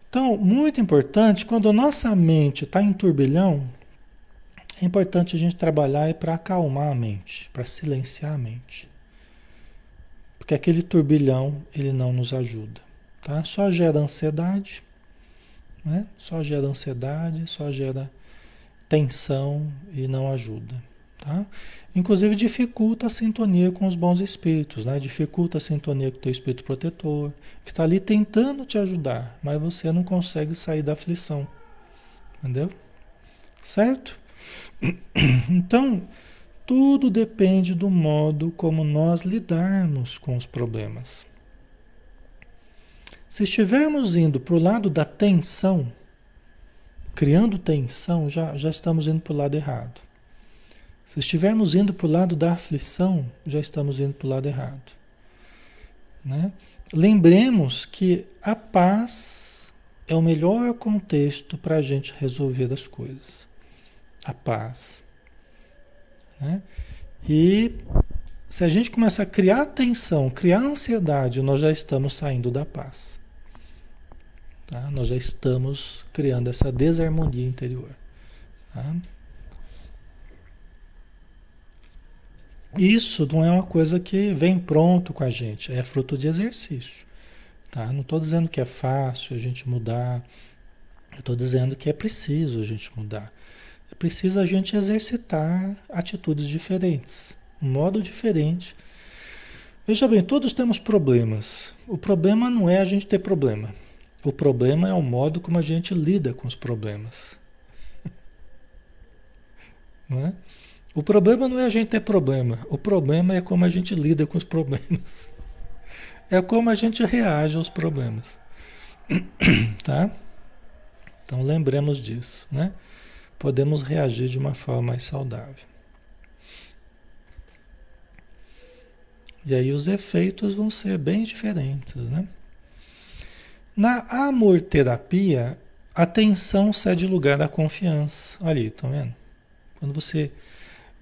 Então, muito importante, quando a nossa mente está em turbilhão, é importante a gente trabalhar para acalmar a mente, para silenciar a mente. Porque aquele turbilhão, ele não nos ajuda, tá? Só gera ansiedade, né? Só gera ansiedade, só gera tensão e não ajuda. Tá? Inclusive dificulta a sintonia com os bons espíritos, né? dificulta a sintonia com o teu espírito protetor, que está ali tentando te ajudar, mas você não consegue sair da aflição. Entendeu? Certo? [CLEARS THROAT] Então, tudo depende do modo como nós lidarmos com os problemas. Se estivermos indo para o lado da tensão, criando tensão, já, já estamos indo para o lado errado. Se estivermos indo para o lado da aflição, já estamos indo para o lado errado. Né? Lembremos que a paz é o melhor contexto para a gente resolver as coisas. A paz. Né? E se a gente começa a criar tensão, criar ansiedade, nós já estamos saindo da paz. Tá? Nós já estamos criando essa desarmonia interior. Tá? Isso não é uma coisa que vem pronto com a gente, é fruto de exercício. Tá? Não estou dizendo que é fácil a gente mudar, eu estou dizendo que é preciso a gente mudar. É preciso a gente exercitar atitudes diferentes, um modo diferente. Veja bem, todos temos problemas. O problema não é a gente ter problema. O problema é o modo como a gente lida com os problemas. [LAUGHS] Não é? O problema não é a gente ter problema, o problema é como a gente lida com os problemas. [LAUGHS] É como a gente reage aos problemas. [COUGHS] Tá? Então lembremos disso, né? Podemos reagir de uma forma mais saudável. E aí os efeitos vão ser bem diferentes, né? Na amor-terapia, a tensão cede lugar à confiança. Aí, estão vendo? Quando você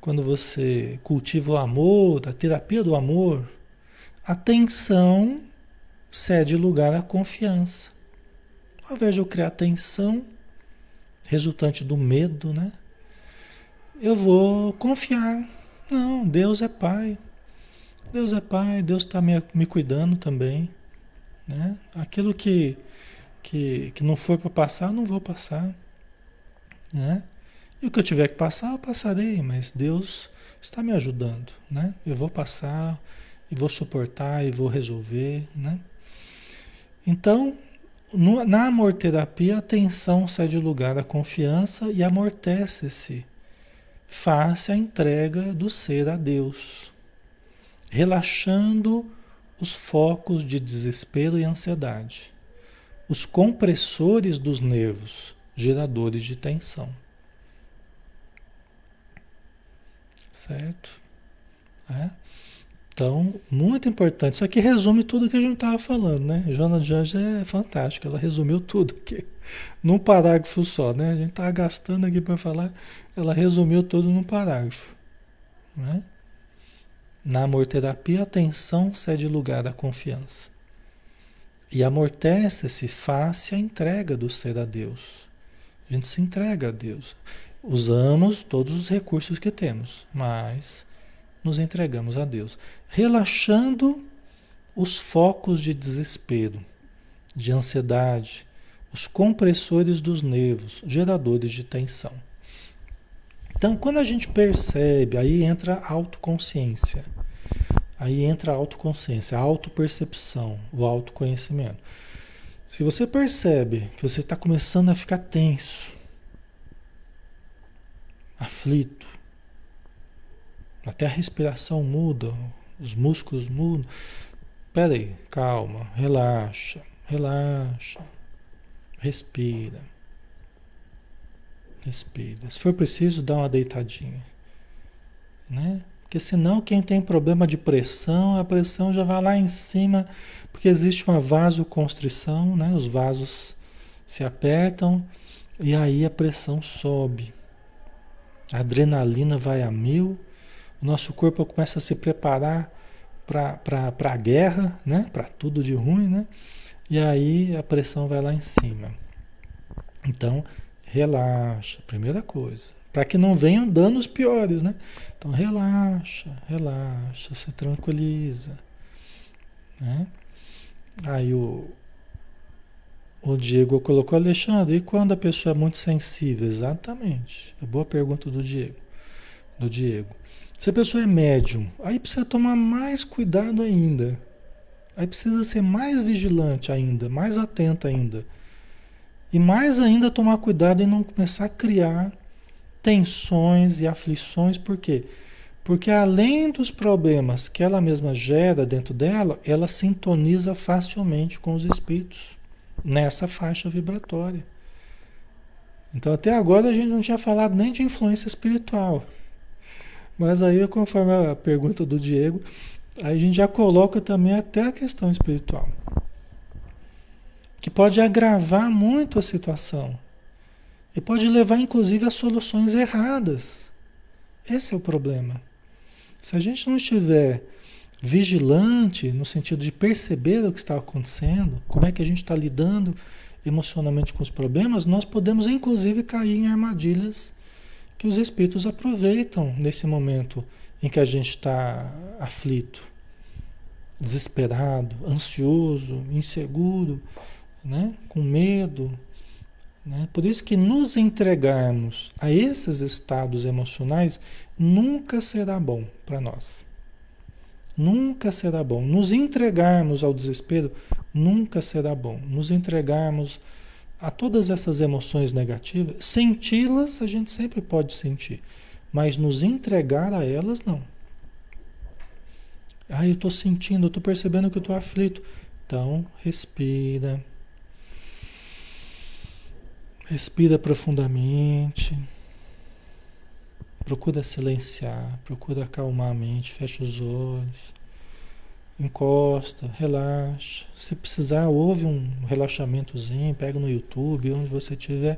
quando você cultiva o amor, a terapia do amor, a tensão cede lugar à confiança. Ao invés de eu criar tensão, resultante do medo, né? Eu vou confiar. Não, Deus é Pai. Deus é Pai, Deus está me, me cuidando também. Né? Aquilo que, que, que não for para passar, não vou passar. Né? E o que eu tiver que passar, eu passarei, mas Deus está me ajudando, né? Eu vou passar e vou suportar e vou resolver, né? Então, no, na amorterapia, a tensão cede lugar à confiança e amortece-se face à entrega do ser a Deus, relaxando os focos de desespero e ansiedade, os compressores dos nervos, geradores de tensão. Certo? É? Então, muito importante. Isso aqui resume tudo que a gente estava falando, né? Joana de Anjos é fantástica, ela resumiu tudo aqui num parágrafo só, né? A gente estava gastando aqui para falar, ela resumiu tudo num parágrafo. Né? Na amorterapia, a tensão cede lugar à confiança. E amortece-se face à entrega do ser a Deus. A gente se entrega a Deus. Usamos todos os recursos que temos, mas nos entregamos a Deus, relaxando os focos de desespero, de ansiedade, os compressores dos nervos, geradores de tensão. Então, quando a gente percebe, aí entra a autoconsciência. Aí entra a autoconsciência, a autopercepção, o autoconhecimento. Se você percebe que você está começando a ficar tenso, aflito, até a respiração muda, os músculos mudam. Pera aí, calma, relaxa, relaxa, respira. Respira. Se for preciso, dá uma deitadinha. Né? Porque senão quem tem problema de pressão, a pressão já vai lá em cima, porque existe uma vasoconstrição, né? Os vasos se apertam e aí a pressão sobe. A adrenalina vai a mil o nosso corpo começa a se preparar para a guerra, né? para tudo de ruim, né? e aí a pressão vai lá em cima. Então, relaxa, primeira coisa. Para que não venham danos piores, né? Então, relaxa, relaxa, se tranquiliza. Né? Aí o, o Diego colocou, Alexandre, e quando a pessoa é muito sensível? Exatamente. É boa pergunta do Diego. Do Diego. Se a pessoa é médium, aí precisa tomar mais cuidado ainda. Aí precisa ser mais vigilante ainda, mais atento ainda. E mais ainda tomar cuidado em não começar a criar tensões e aflições, por quê? Porque além dos problemas que ela mesma gera dentro dela, ela sintoniza facilmente com os espíritos nessa faixa vibratória. Então até agora a gente não tinha falado nem de influência espiritual. Mas aí, conforme a pergunta do Diego, aí a gente já coloca também até a questão espiritual. Que pode agravar muito a situação. E pode levar, inclusive, a soluções erradas. Esse é o problema. Se a gente não estiver vigilante, no sentido de perceber o que está acontecendo, como é que a gente está lidando emocionalmente com os problemas, nós podemos, inclusive, cair em armadilhas que os espíritos aproveitam nesse momento em que a gente está aflito, desesperado, ansioso, inseguro, né? com medo. Né? Por isso que nos entregarmos a esses estados emocionais nunca será bom para nós. Nunca será bom. Nos entregarmos ao desespero nunca será bom. Nos entregarmos a todas essas emoções negativas, senti-las a gente sempre pode sentir, mas nos entregar a elas não. Ah, eu estou sentindo, eu estou percebendo que eu estou aflito. Então, respira. Respira profundamente. Procura silenciar, procura acalmar a mente, fecha os olhos encosta, relaxa. Se precisar, ouve um relaxamentozinho, pega no YouTube, onde você estiver,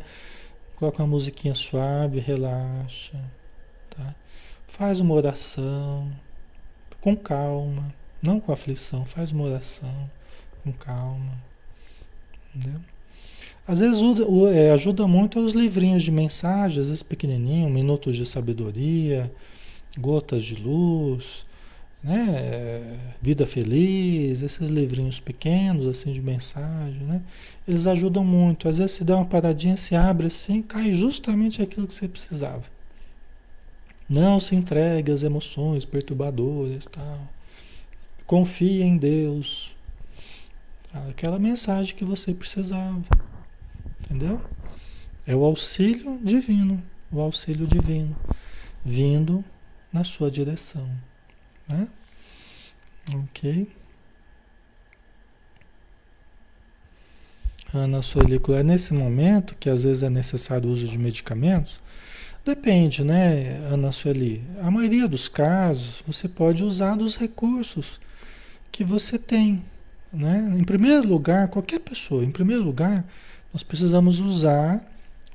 coloca uma musiquinha suave, relaxa, tá? Faz uma oração com calma, não com aflição, faz uma oração com calma, entendeu? Às vezes é, ajuda muito os livrinhos de mensagens, às vezes pequenininho, minutos de sabedoria, gotas de luz, né? Vida Feliz, esses livrinhos pequenos assim de mensagem, né? Eles ajudam muito. Às vezes se dá uma paradinha, se abre assim, cai justamente aquilo que você precisava. Não se entregue às emoções perturbadoras, tal. Confie em Deus. Aquela mensagem que você precisava. Entendeu? É o auxílio divino, o auxílio divino vindo na sua direção, né? OK? Ana é nesse momento que às vezes é necessário o uso de medicamentos, depende, né, Ana Sueli? A maioria dos casos você pode usar dos recursos que você tem, né? Em primeiro lugar, qualquer pessoa, em primeiro lugar, nós precisamos usar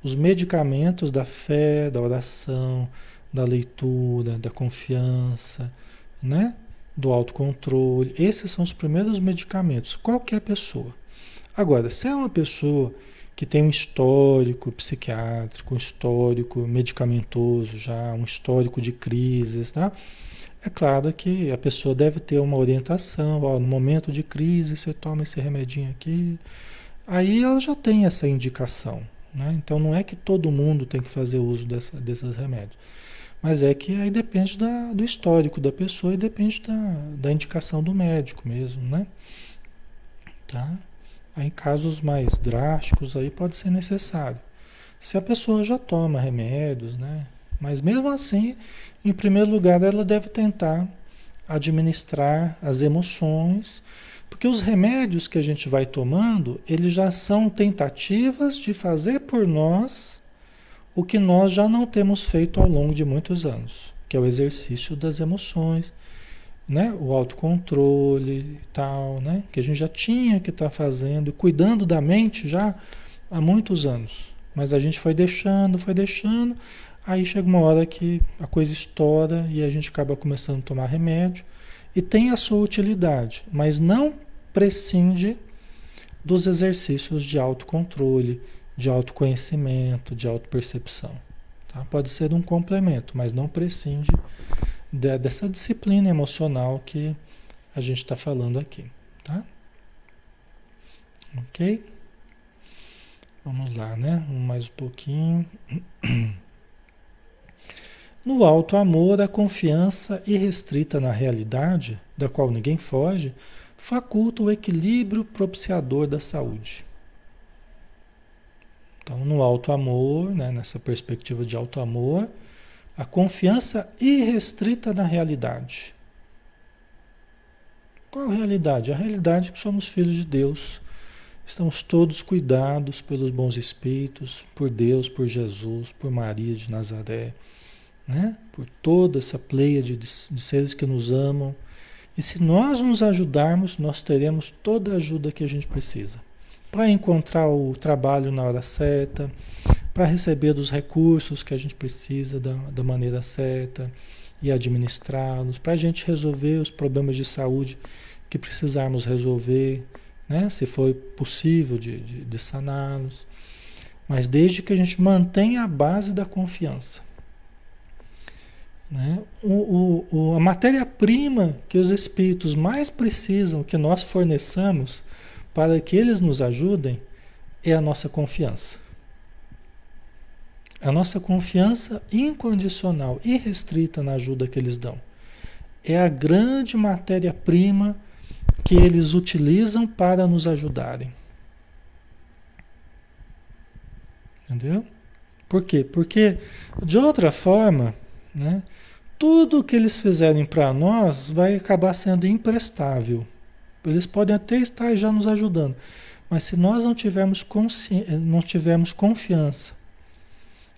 os medicamentos da fé, da oração, da leitura, da confiança, né? Do autocontrole. Esses são os primeiros medicamentos, qualquer pessoa. Agora, se é uma pessoa que tem um histórico psiquiátrico, um histórico medicamentoso já, um histórico de crises, tá? É claro que a pessoa deve ter uma orientação, ó, no momento de crise você toma esse remedinho aqui. Aí ela já tem essa indicação, né? Então não é que todo mundo tem que fazer uso dessa, desses remédios. Mas é que aí depende da, do histórico da pessoa e depende da, da indicação do médico mesmo, né? Tá? Aí, em casos mais drásticos, aí pode ser necessário. Se a pessoa já toma remédios, né? Mas mesmo assim, em primeiro lugar, ela deve tentar administrar as emoções, porque os remédios que a gente vai tomando, eles já são tentativas de fazer por nós o que nós já não temos feito ao longo de muitos anos, que é o exercício das emoções, né? O autocontrole e tal, né? Que a gente já tinha que estar tá fazendo, cuidando da mente já há muitos anos. Mas a gente foi deixando, foi deixando, aí chega uma hora que a coisa estoura e a gente acaba começando a tomar remédio e tem a sua utilidade, mas não prescinde dos exercícios de autocontrole, de autoconhecimento, de autopercepção. Tá? Pode ser um complemento, mas não prescinde de, dessa disciplina emocional que a gente está falando aqui, tá? Ok? Vamos lá, né? Mais um pouquinho. [CLEARS THROAT] No alto amor, a confiança irrestrita na realidade, da qual ninguém foge, faculta o equilíbrio propiciador da saúde. Então, no alto amor, né, nessa perspectiva de alto amor, a confiança irrestrita na realidade. Qual a realidade? A realidade é que somos filhos de Deus. Estamos todos cuidados pelos bons espíritos, por Deus, por Jesus, por Maria de Nazaré, né? por toda essa pleia de, de seres que nos amam. E se nós nos ajudarmos, nós teremos toda a ajuda que a gente precisa para encontrar o trabalho na hora certa, para receber dos recursos que a gente precisa da, da maneira certa e administrá-los, para a gente resolver os problemas de saúde que precisarmos resolver, né? se for possível de, de, de saná-los. Mas desde que a gente mantenha a base da confiança. Né? O, o, a matéria-prima que os espíritos mais precisam que nós forneçamos para que eles nos ajudem é a nossa confiança. A nossa confiança incondicional, irrestrita na ajuda que eles dão. É a grande matéria-prima que eles utilizam para nos ajudarem. Entendeu? Por quê? Porque, de outra forma, né, tudo que eles fizerem para nós vai acabar sendo imprestável. Eles podem até estar já nos ajudando, mas se nós não tivermos, consci... não tivermos confiança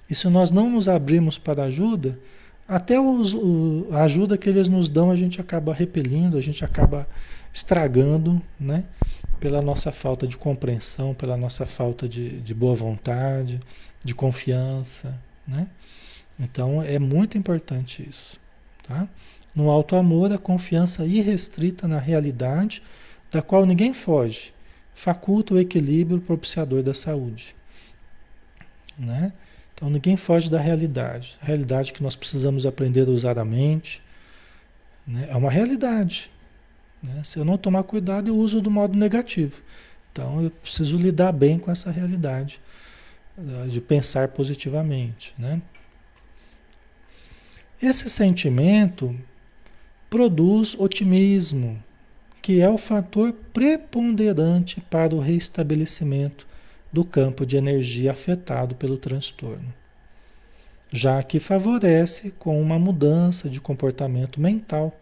e se nós não nos abrirmos para ajuda, até os, o, a ajuda que eles nos dão a gente acaba repelindo, a gente acaba estragando, né? Pela nossa falta de compreensão, pela nossa falta de, de boa vontade, de confiança, né? Então é muito importante isso, tá? No alto amor, a confiança irrestrita na realidade, da qual ninguém foge, faculta o equilíbrio propiciador da saúde. Né? Então ninguém foge da realidade. A realidade que nós precisamos aprender a usar a mente né? é uma realidade. Né? Se eu não tomar cuidado, eu uso do modo negativo. Então eu preciso lidar bem com essa realidade né? de pensar positivamente. Né? Esse sentimento produz otimismo, que é o fator preponderante para o restabelecimento do campo de energia afetado pelo transtorno, já que favorece com uma mudança de comportamento mental,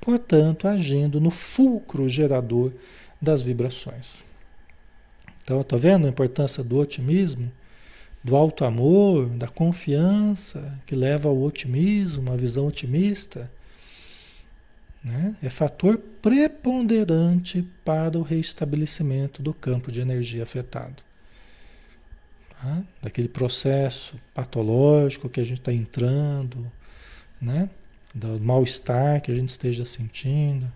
portanto, agindo no fulcro gerador das vibrações. Então, está vendo a importância do otimismo, do alto amor, da confiança que leva ao otimismo, uma visão otimista? Né? É fator preponderante para o reestabelecimento do campo de energia afetado. Tá? Daquele processo patológico que a gente está entrando, né? do mal-estar que a gente esteja sentindo.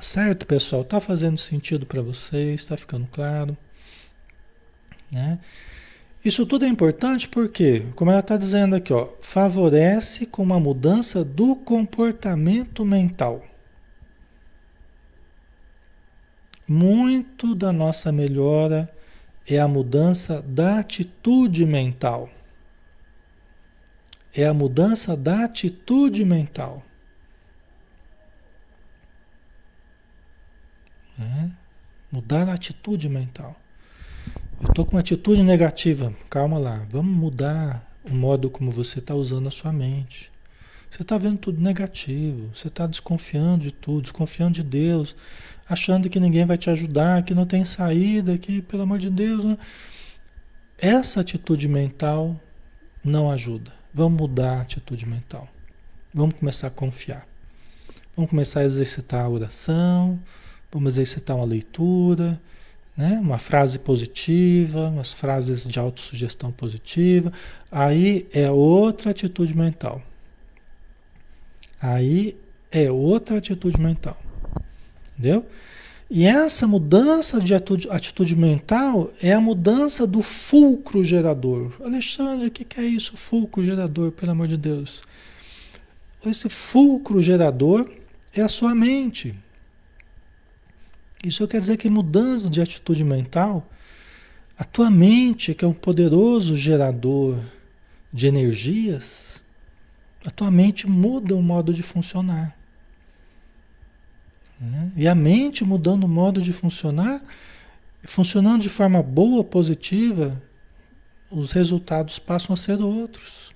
Certo, pessoal? Está fazendo sentido para vocês? Está ficando claro? Né? Isso tudo é importante porque, como ela está dizendo aqui, ó, favorece com uma mudança do comportamento mental. Muito da nossa melhora é a mudança da atitude mental. É a mudança da atitude mental. É? Mudar a atitude mental. Eu estou com uma atitude negativa. Calma lá. Vamos mudar o modo como você está usando a sua mente. Você está vendo tudo negativo. Você está desconfiando de tudo, desconfiando de Deus, achando que ninguém vai te ajudar, que não tem saída, que, pelo amor de Deus. Não... Essa atitude mental não ajuda. Vamos mudar a atitude mental. Vamos começar a confiar. Vamos começar a exercitar a oração. Vamos exercitar uma leitura né? uma frase positiva, umas frases de autossugestão positiva, aí é outra atitude mental. Aí é outra atitude mental. Entendeu? E essa mudança de atitude, atitude mental é a mudança do fulcro gerador. Alexandre, o que, que é isso, fulcro gerador, pelo amor de Deus? Esse fulcro gerador é a sua mente. Isso quer dizer que mudando de atitude mental, a tua mente, que é um poderoso gerador de energias, a tua mente muda o modo de funcionar. Né? E a mente mudando o modo de funcionar, funcionando de forma boa, positiva, os resultados passam a ser outros.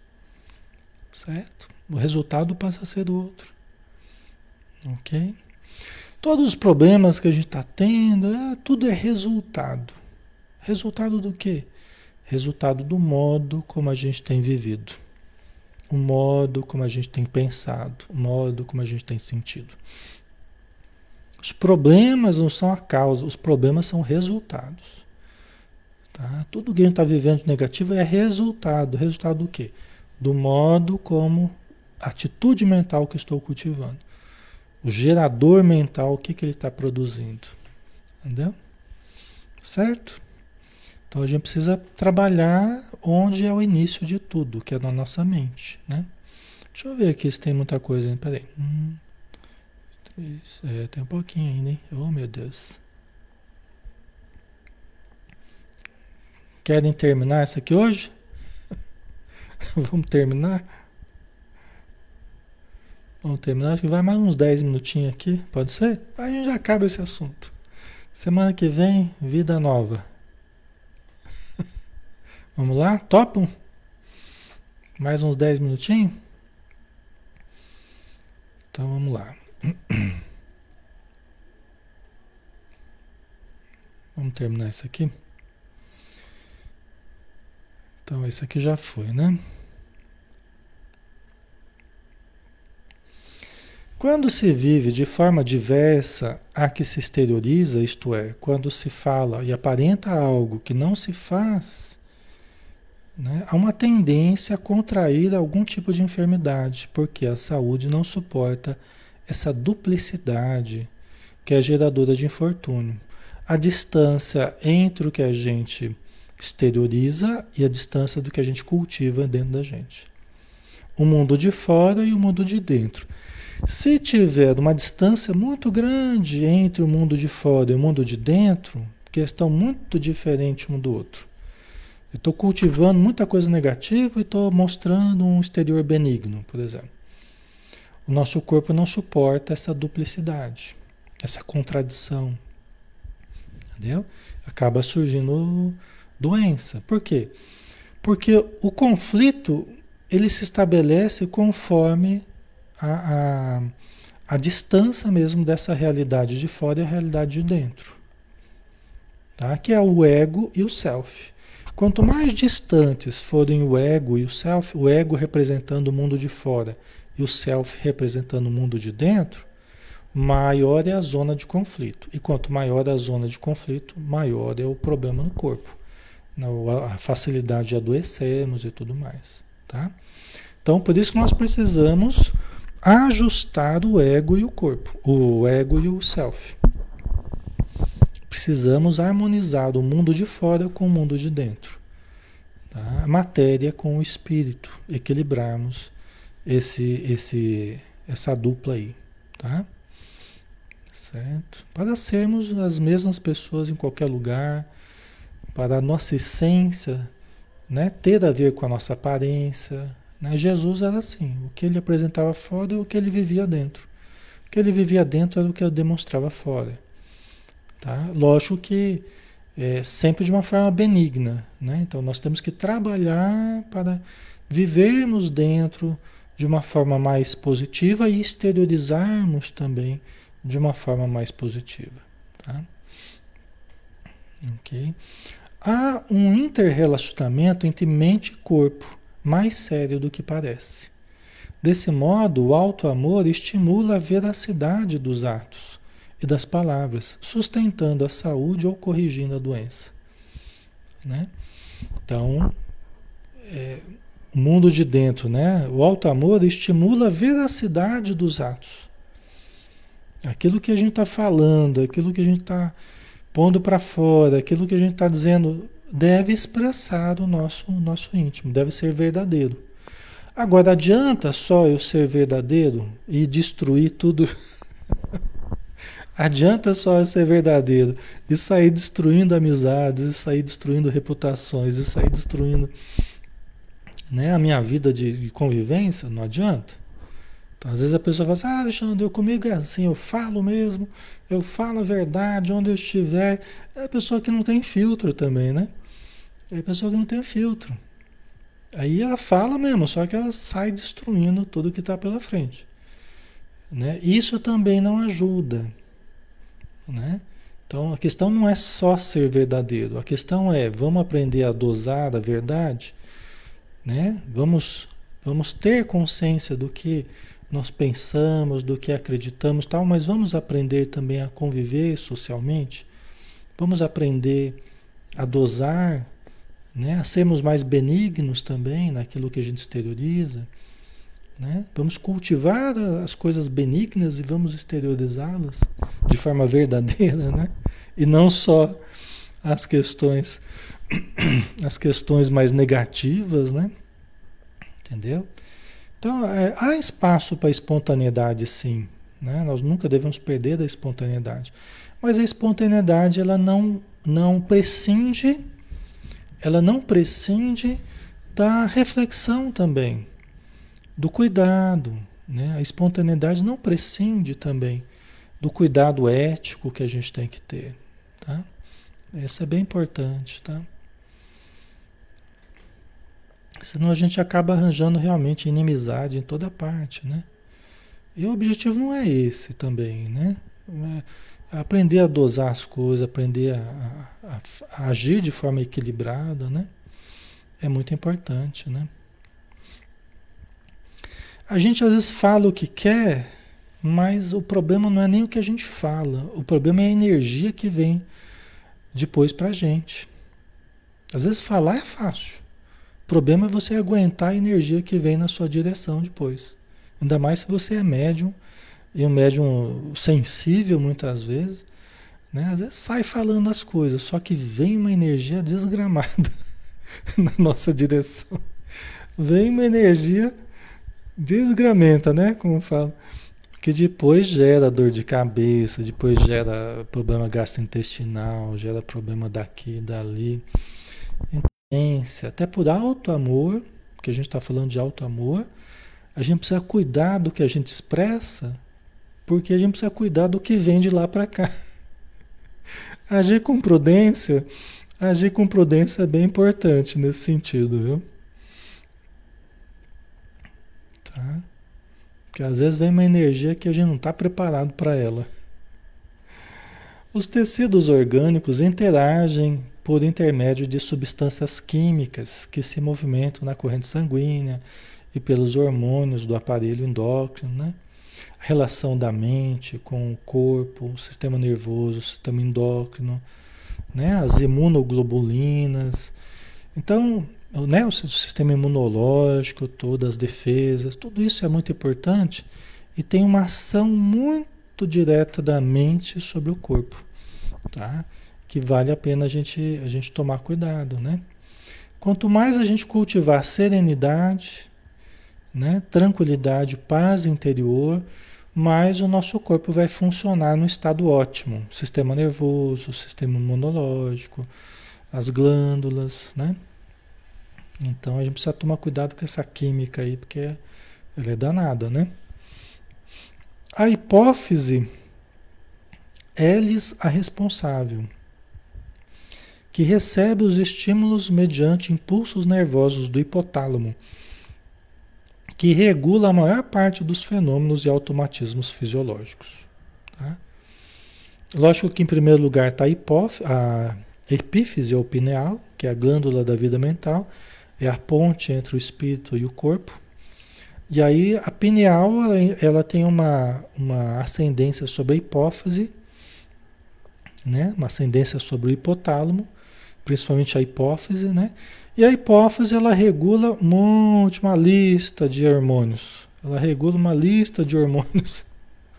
Certo? O resultado passa a ser outro. Ok? Todos os problemas que a gente está tendo, é, tudo é resultado. Resultado do quê? Resultado do modo como a gente tem vivido. O modo como a gente tem pensado. O modo como a gente tem sentido. Os problemas não são a causa, os problemas são resultados. Tá? Tudo que a gente está vivendo negativo é resultado. Resultado do quê? Do modo como atitude mental que estou cultivando o gerador mental, o que, que ele está produzindo. Entendeu? Certo? Então a gente precisa trabalhar onde é o início de tudo, que é na nossa mente. Né? Deixa eu ver aqui se tem muita coisa ainda. Peraí. Hum, três, é, tem um pouquinho ainda, hein? Oh meu Deus. Querem terminar isso aqui hoje? [LAUGHS] Vamos terminar? Vamos terminar, acho que vai mais uns 10 minutinhos aqui, pode ser? Aí a gente já acaba esse assunto. Semana que vem, vida nova. [LAUGHS] Vamos lá? Topam? Mais uns 10 minutinhos? Então vamos lá. [CLEARS THROAT] Vamos terminar isso aqui? Então esse aqui já foi, né? Quando se vive de forma diversa a que se exterioriza, isto é, quando se fala e aparenta algo que não se faz, né, há uma tendência a contrair algum tipo de enfermidade, porque a saúde não suporta essa duplicidade que é geradora de infortúnio. A distância entre o que a gente exterioriza e a distância do que a gente cultiva dentro da gente. O mundo de fora e o mundo de dentro. Se tiver uma distância muito grande entre o mundo de fora e o mundo de dentro, que estão muito diferentes um do outro. Eu estou cultivando muita coisa negativa e estou mostrando um exterior benigno, por exemplo. o nosso corpo não suporta essa duplicidade, essa contradição. Entendeu? Acaba surgindo doença. Por quê? Porque o conflito ele se estabelece conforme a, a, a distância mesmo dessa realidade de fora e a realidade de dentro. Tá? Que é o ego e o self. Quanto mais distantes forem o ego e o self, o ego representando o mundo de fora e o self representando o mundo de dentro, maior é a zona de conflito. E quanto maior a zona de conflito, maior é o problema no corpo. A facilidade de adoecermos e tudo mais. Tá? Então, por isso que nós precisamos ajustar o ego e o corpo, o ego e o self. Precisamos harmonizar o mundo de fora com o mundo de dentro. Tá? A matéria com o espírito, equilibrarmos esse, esse, essa dupla aí, tá? Certo? Para sermos as mesmas pessoas em qualquer lugar, para a nossa essência né, ter a ver com a nossa aparência. Né? Jesus era assim, o que ele apresentava fora e o que ele vivia dentro. O que ele vivia dentro era o que ele demonstrava fora. Tá? Lógico que é, sempre de uma forma benigna. Né? Então nós temos que trabalhar para vivermos dentro de uma forma mais positiva e exteriorizarmos também de uma forma mais positiva. Tá? Ok? Há um interrelacionamento entre mente e corpo mais sério do que parece. Desse modo, o alto amor estimula a veracidade dos atos e das palavras, sustentando a saúde ou corrigindo a doença. Né? Então, é, o mundo de dentro, né? O alto amor estimula a veracidade dos atos. Aquilo que a gente está falando, aquilo que a gente está pondo para fora, aquilo que a gente está dizendo, deve expressar o nosso, o nosso íntimo, deve ser verdadeiro. Agora, adianta só eu ser verdadeiro e destruir tudo? [LAUGHS] adianta só eu ser verdadeiro e sair destruindo amizades, e sair destruindo reputações, e sair destruindo né, a minha vida de, de convivência? Não adianta. Às vezes a pessoa fala assim, ah, Alexandre, eu comigo é assim, eu falo mesmo, eu falo a verdade onde eu estiver. É a pessoa que não tem filtro também, né? É a pessoa que não tem filtro. Aí ela fala mesmo, só que ela sai destruindo tudo que está pela frente. Né? Isso também não ajuda. Né? Então a questão não é só ser verdadeiro, a questão é vamos aprender a dosar a verdade, né? vamos, vamos ter consciência do que nós pensamos, do que acreditamos, tal, mas vamos aprender também a conviver socialmente. Vamos aprender a dosar, né? a sermos mais benignos também naquilo que a gente exterioriza. Né? Vamos cultivar as coisas benignas e vamos exteriorizá-las de forma verdadeira, né? E não só as questões [CLEARS THROAT] as questões mais negativas, né? Entendeu? Então, é, há espaço para espontaneidade, sim. Né? Nós nunca devemos perder da espontaneidade. Mas a espontaneidade, ela não, não prescinde, ela não prescinde da reflexão também, do cuidado. Né? A espontaneidade não prescinde também do cuidado ético que a gente tem que ter. Tá? Isso é bem importante. Tá? Senão a gente acaba arranjando realmente inimizade em toda parte, né? E o objetivo não é esse também, né? É aprender a dosar as coisas, aprender a, a, a agir de forma equilibrada, né? É muito importante, né? A gente às vezes fala o que quer, mas o problema não é nem o que a gente fala, o problema é a energia que vem depois pra gente. Às vezes falar é fácil. O problema é você aguentar a energia que vem na sua direção depois. Ainda mais se você é médium, e um médium sensível muitas vezes, né? Às vezes sai falando as coisas, só que vem uma energia desgramada [LAUGHS] na nossa direção. Vem uma energia desgramenta, né? Como fala. Que depois gera dor de cabeça, depois gera problema gastrointestinal, gera problema daqui, dali até por alto amor, que a gente está falando de alto amor, A gente precisa cuidar do que a gente expressa, porque a gente precisa cuidar do que vem de lá para cá. [LAUGHS] Agir com prudência, agir com prudência é bem importante nesse sentido, viu? Tá? Porque às vezes vem uma energia que a gente não está preparado para ela. Os tecidos orgânicos interagem por intermédio de substâncias químicas que se movimentam na corrente sanguínea e pelos hormônios do aparelho endócrino, né? A relação da mente com o corpo, o sistema nervoso, o sistema endócrino, né? As imunoglobulinas. Então, né? o sistema imunológico, todas as defesas, tudo isso é muito importante e tem uma ação muito direta da mente sobre o corpo, tá? Que vale a pena a gente, a gente tomar cuidado, né? Quanto mais a gente cultivar serenidade, né, tranquilidade, paz interior, mais o nosso corpo vai funcionar no estado ótimo. Sistema nervoso, sistema imunológico, as glândulas, né? Então a gente precisa tomar cuidado com essa química aí, porque ela é danada, né? A hipófise é-lhes a responsável, que recebe os estímulos mediante impulsos nervosos do hipotálamo, que regula a maior parte dos fenômenos e automatismos fisiológicos. Tá? Lógico que em primeiro lugar está a, epífise ou pineal, que é a glândula da vida mental, é a ponte entre o espírito e o corpo. E aí a pineal ela, ela tem uma, uma ascendência sobre a hipófise, né? uma ascendência sobre o hipotálamo, principalmente a hipófise, né? E a hipófise ela regula um monte, uma lista de hormônios. Ela regula uma lista de hormônios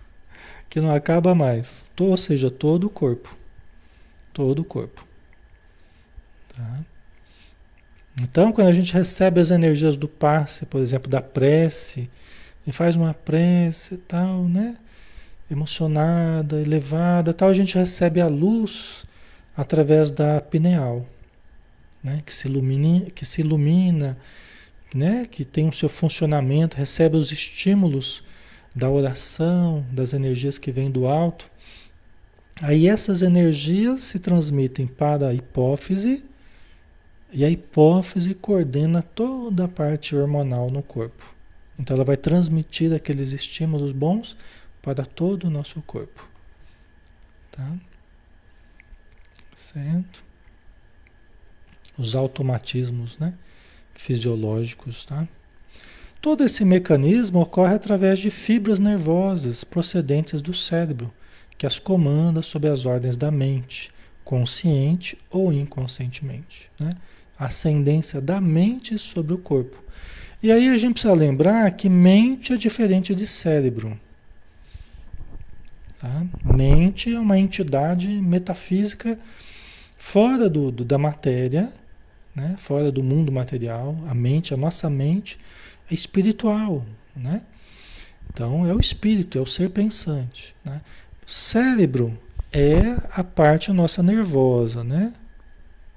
[LAUGHS] que não acaba mais. Ou seja, todo o corpo. Todo o corpo. Tá? Então, quando a gente recebe as energias do passe, por exemplo, da prece, e faz uma prece tal, né? Emocionada, elevada, tal, a gente recebe a luz através da pineal, né? Que se ilumina, que se ilumina, né? Que tem o seu funcionamento, recebe os estímulos da oração, das energias que vêm do alto. Aí essas energias se transmitem para a hipófise, e a hipófise coordena toda a parte hormonal no corpo. Então ela vai transmitir aqueles estímulos bons para todo o nosso corpo. Tá? Certo? Os automatismos, né? Fisiológicos, tá? Todo esse mecanismo ocorre através de fibras nervosas procedentes do cérebro, que as comanda sob as ordens da mente, consciente ou inconscientemente, né? ascendência da mente sobre o corpo. E aí a gente precisa lembrar que mente é diferente de cérebro. Tá? Mente é uma entidade metafísica fora do, do, da matéria, né? fora do mundo material. A mente, a nossa mente, é espiritual. Né? Então é o espírito, é o ser pensante. Né? O cérebro é a parte nossa nervosa, né?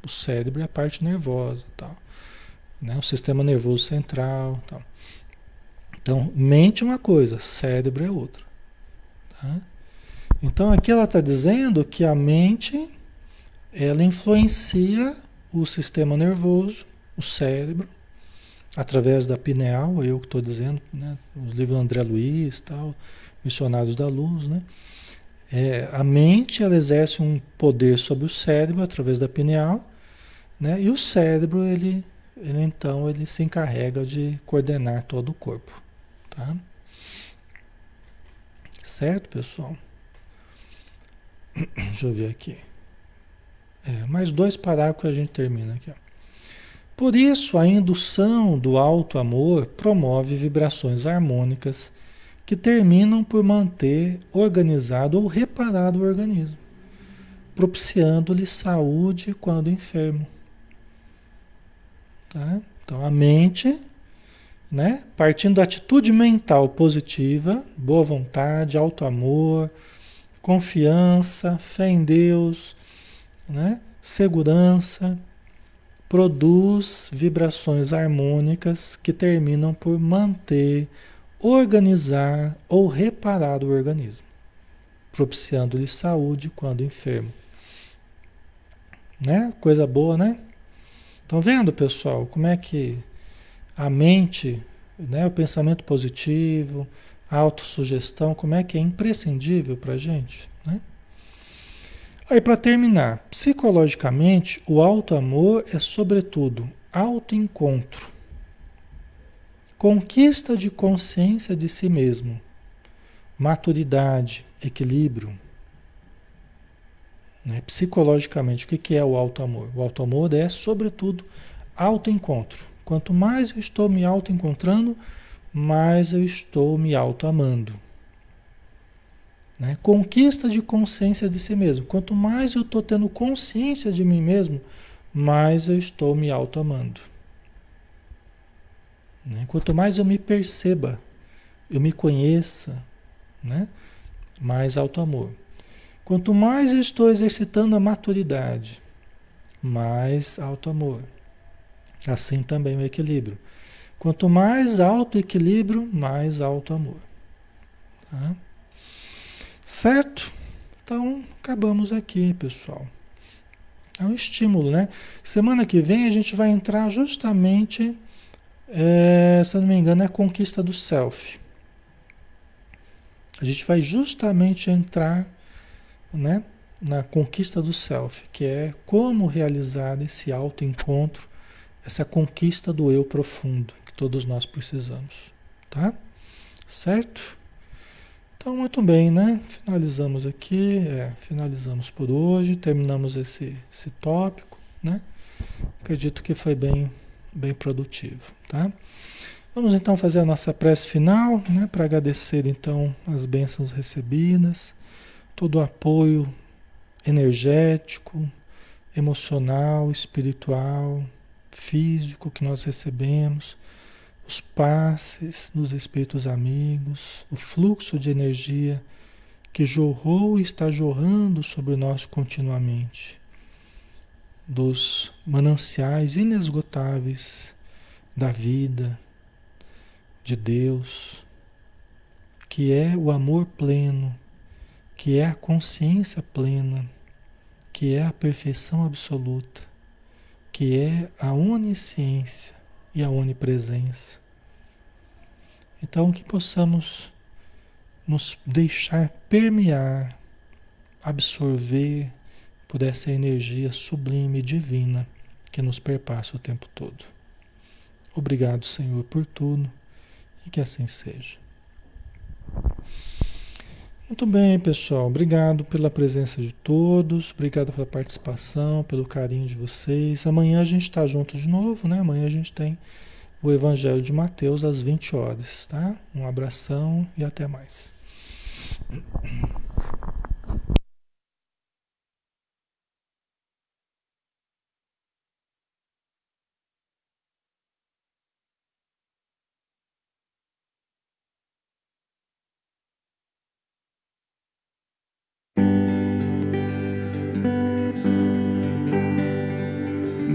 O cérebro é a parte nervosa, tal. Né? O sistema nervoso central, tal. Então, mente é uma coisa, cérebro é outra. Tá? Então, aqui ela está dizendo que a mente, ela influencia o sistema nervoso, o cérebro, através da pineal, eu que estou dizendo, né? os livros do André Luiz, tal, Missionários da Luz, né? É, a mente ela exerce um poder sobre o cérebro através da pineal, né? E o cérebro ele, ele então ele se encarrega de coordenar todo o corpo, tá? Certo, pessoal? [CLEARS THROAT] Deixa eu ver aqui. É, mais dois parágrafos a gente termina aqui. Por isso, a indução do alto amor promove vibrações harmônicas que terminam por manter organizado ou reparado o organismo, propiciando-lhe saúde quando enfermo. Tá? Então a mente, né, partindo da atitude mental positiva, boa vontade, alto amor, confiança, fé em Deus, né, segurança, produz vibrações harmônicas que terminam por manter, organizar ou reparar o organismo, propiciando-lhe saúde quando enfermo. Né? Coisa boa, né? Estão vendo, pessoal, como é que a mente, né, o pensamento positivo, a autossugestão, como é que é imprescindível para a gente? Aí, para terminar, psicologicamente, o auto-amor é, sobretudo, autoencontro, conquista de consciência de si mesmo, maturidade, equilíbrio. Né? Psicologicamente, o que é o auto-amor? O auto-amor é, sobretudo, autoencontro. Quanto mais eu estou me auto-encontrando, mais eu estou me auto-amando. Né? Conquista de consciência de si mesmo. Quanto mais eu estou tendo consciência de mim mesmo, mais eu estou me auto-amando. Né? Quanto mais eu me perceba, eu me conheça, né? mais auto-amor. Quanto mais eu estou exercitando a maturidade, mais auto-amor. Assim também o equilíbrio. Quanto mais alto equilíbrio, mais alto amor. Tá? Certo? Então, acabamos aqui, pessoal. É um estímulo, né? Semana que vem a gente vai entrar justamente, é, se eu não me engano, é a conquista do self. A gente vai justamente entrar, né, na conquista do self, que é como realizar esse autoencontro, essa conquista do eu profundo que todos nós precisamos, tá? Certo? Então, muito bem, né? Finalizamos aqui, é, finalizamos por hoje, terminamos esse, esse tópico, né? Acredito que foi bem, bem produtivo, tá? Vamos então fazer a nossa prece final, né? Para agradecer então as bênçãos recebidas, todo o apoio energético, emocional, espiritual, físico que nós recebemos os passes dos espíritos amigos, o fluxo de energia que jorrou e está jorrando sobre nós continuamente, dos mananciais inesgotáveis da vida, de Deus, que é o amor pleno, que é a consciência plena, que é a perfeição absoluta, que é a onisciência e a onipresença. Então, que possamos nos deixar permear, absorver por essa energia sublime e divina que nos perpassa o tempo todo. Obrigado, Senhor, por tudo e que assim seja. Muito bem, pessoal. Obrigado pela presença de todos, obrigado pela participação, pelo carinho de vocês. Amanhã a gente está junto de novo, né? Amanhã a gente tem o Evangelho de Mateus às 20 horas, tá? Um abração e até mais.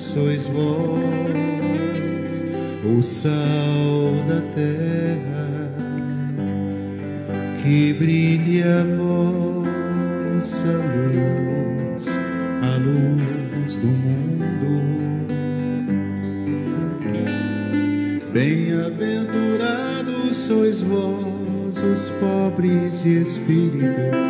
sois vós, o sal da terra, que brilhe a vossa luz, a luz do mundo. Bem-aventurados sois vós, os pobres de espírito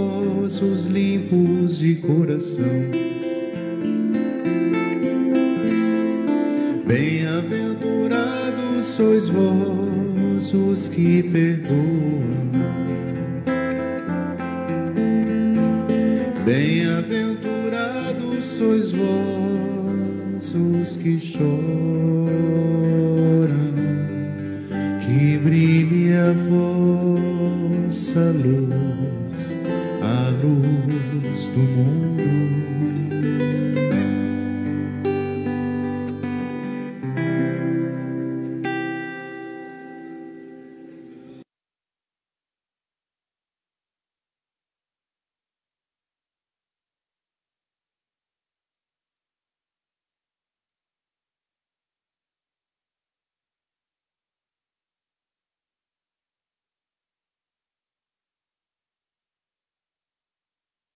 coração. Bem-aventurados sois vós, os que perdoam.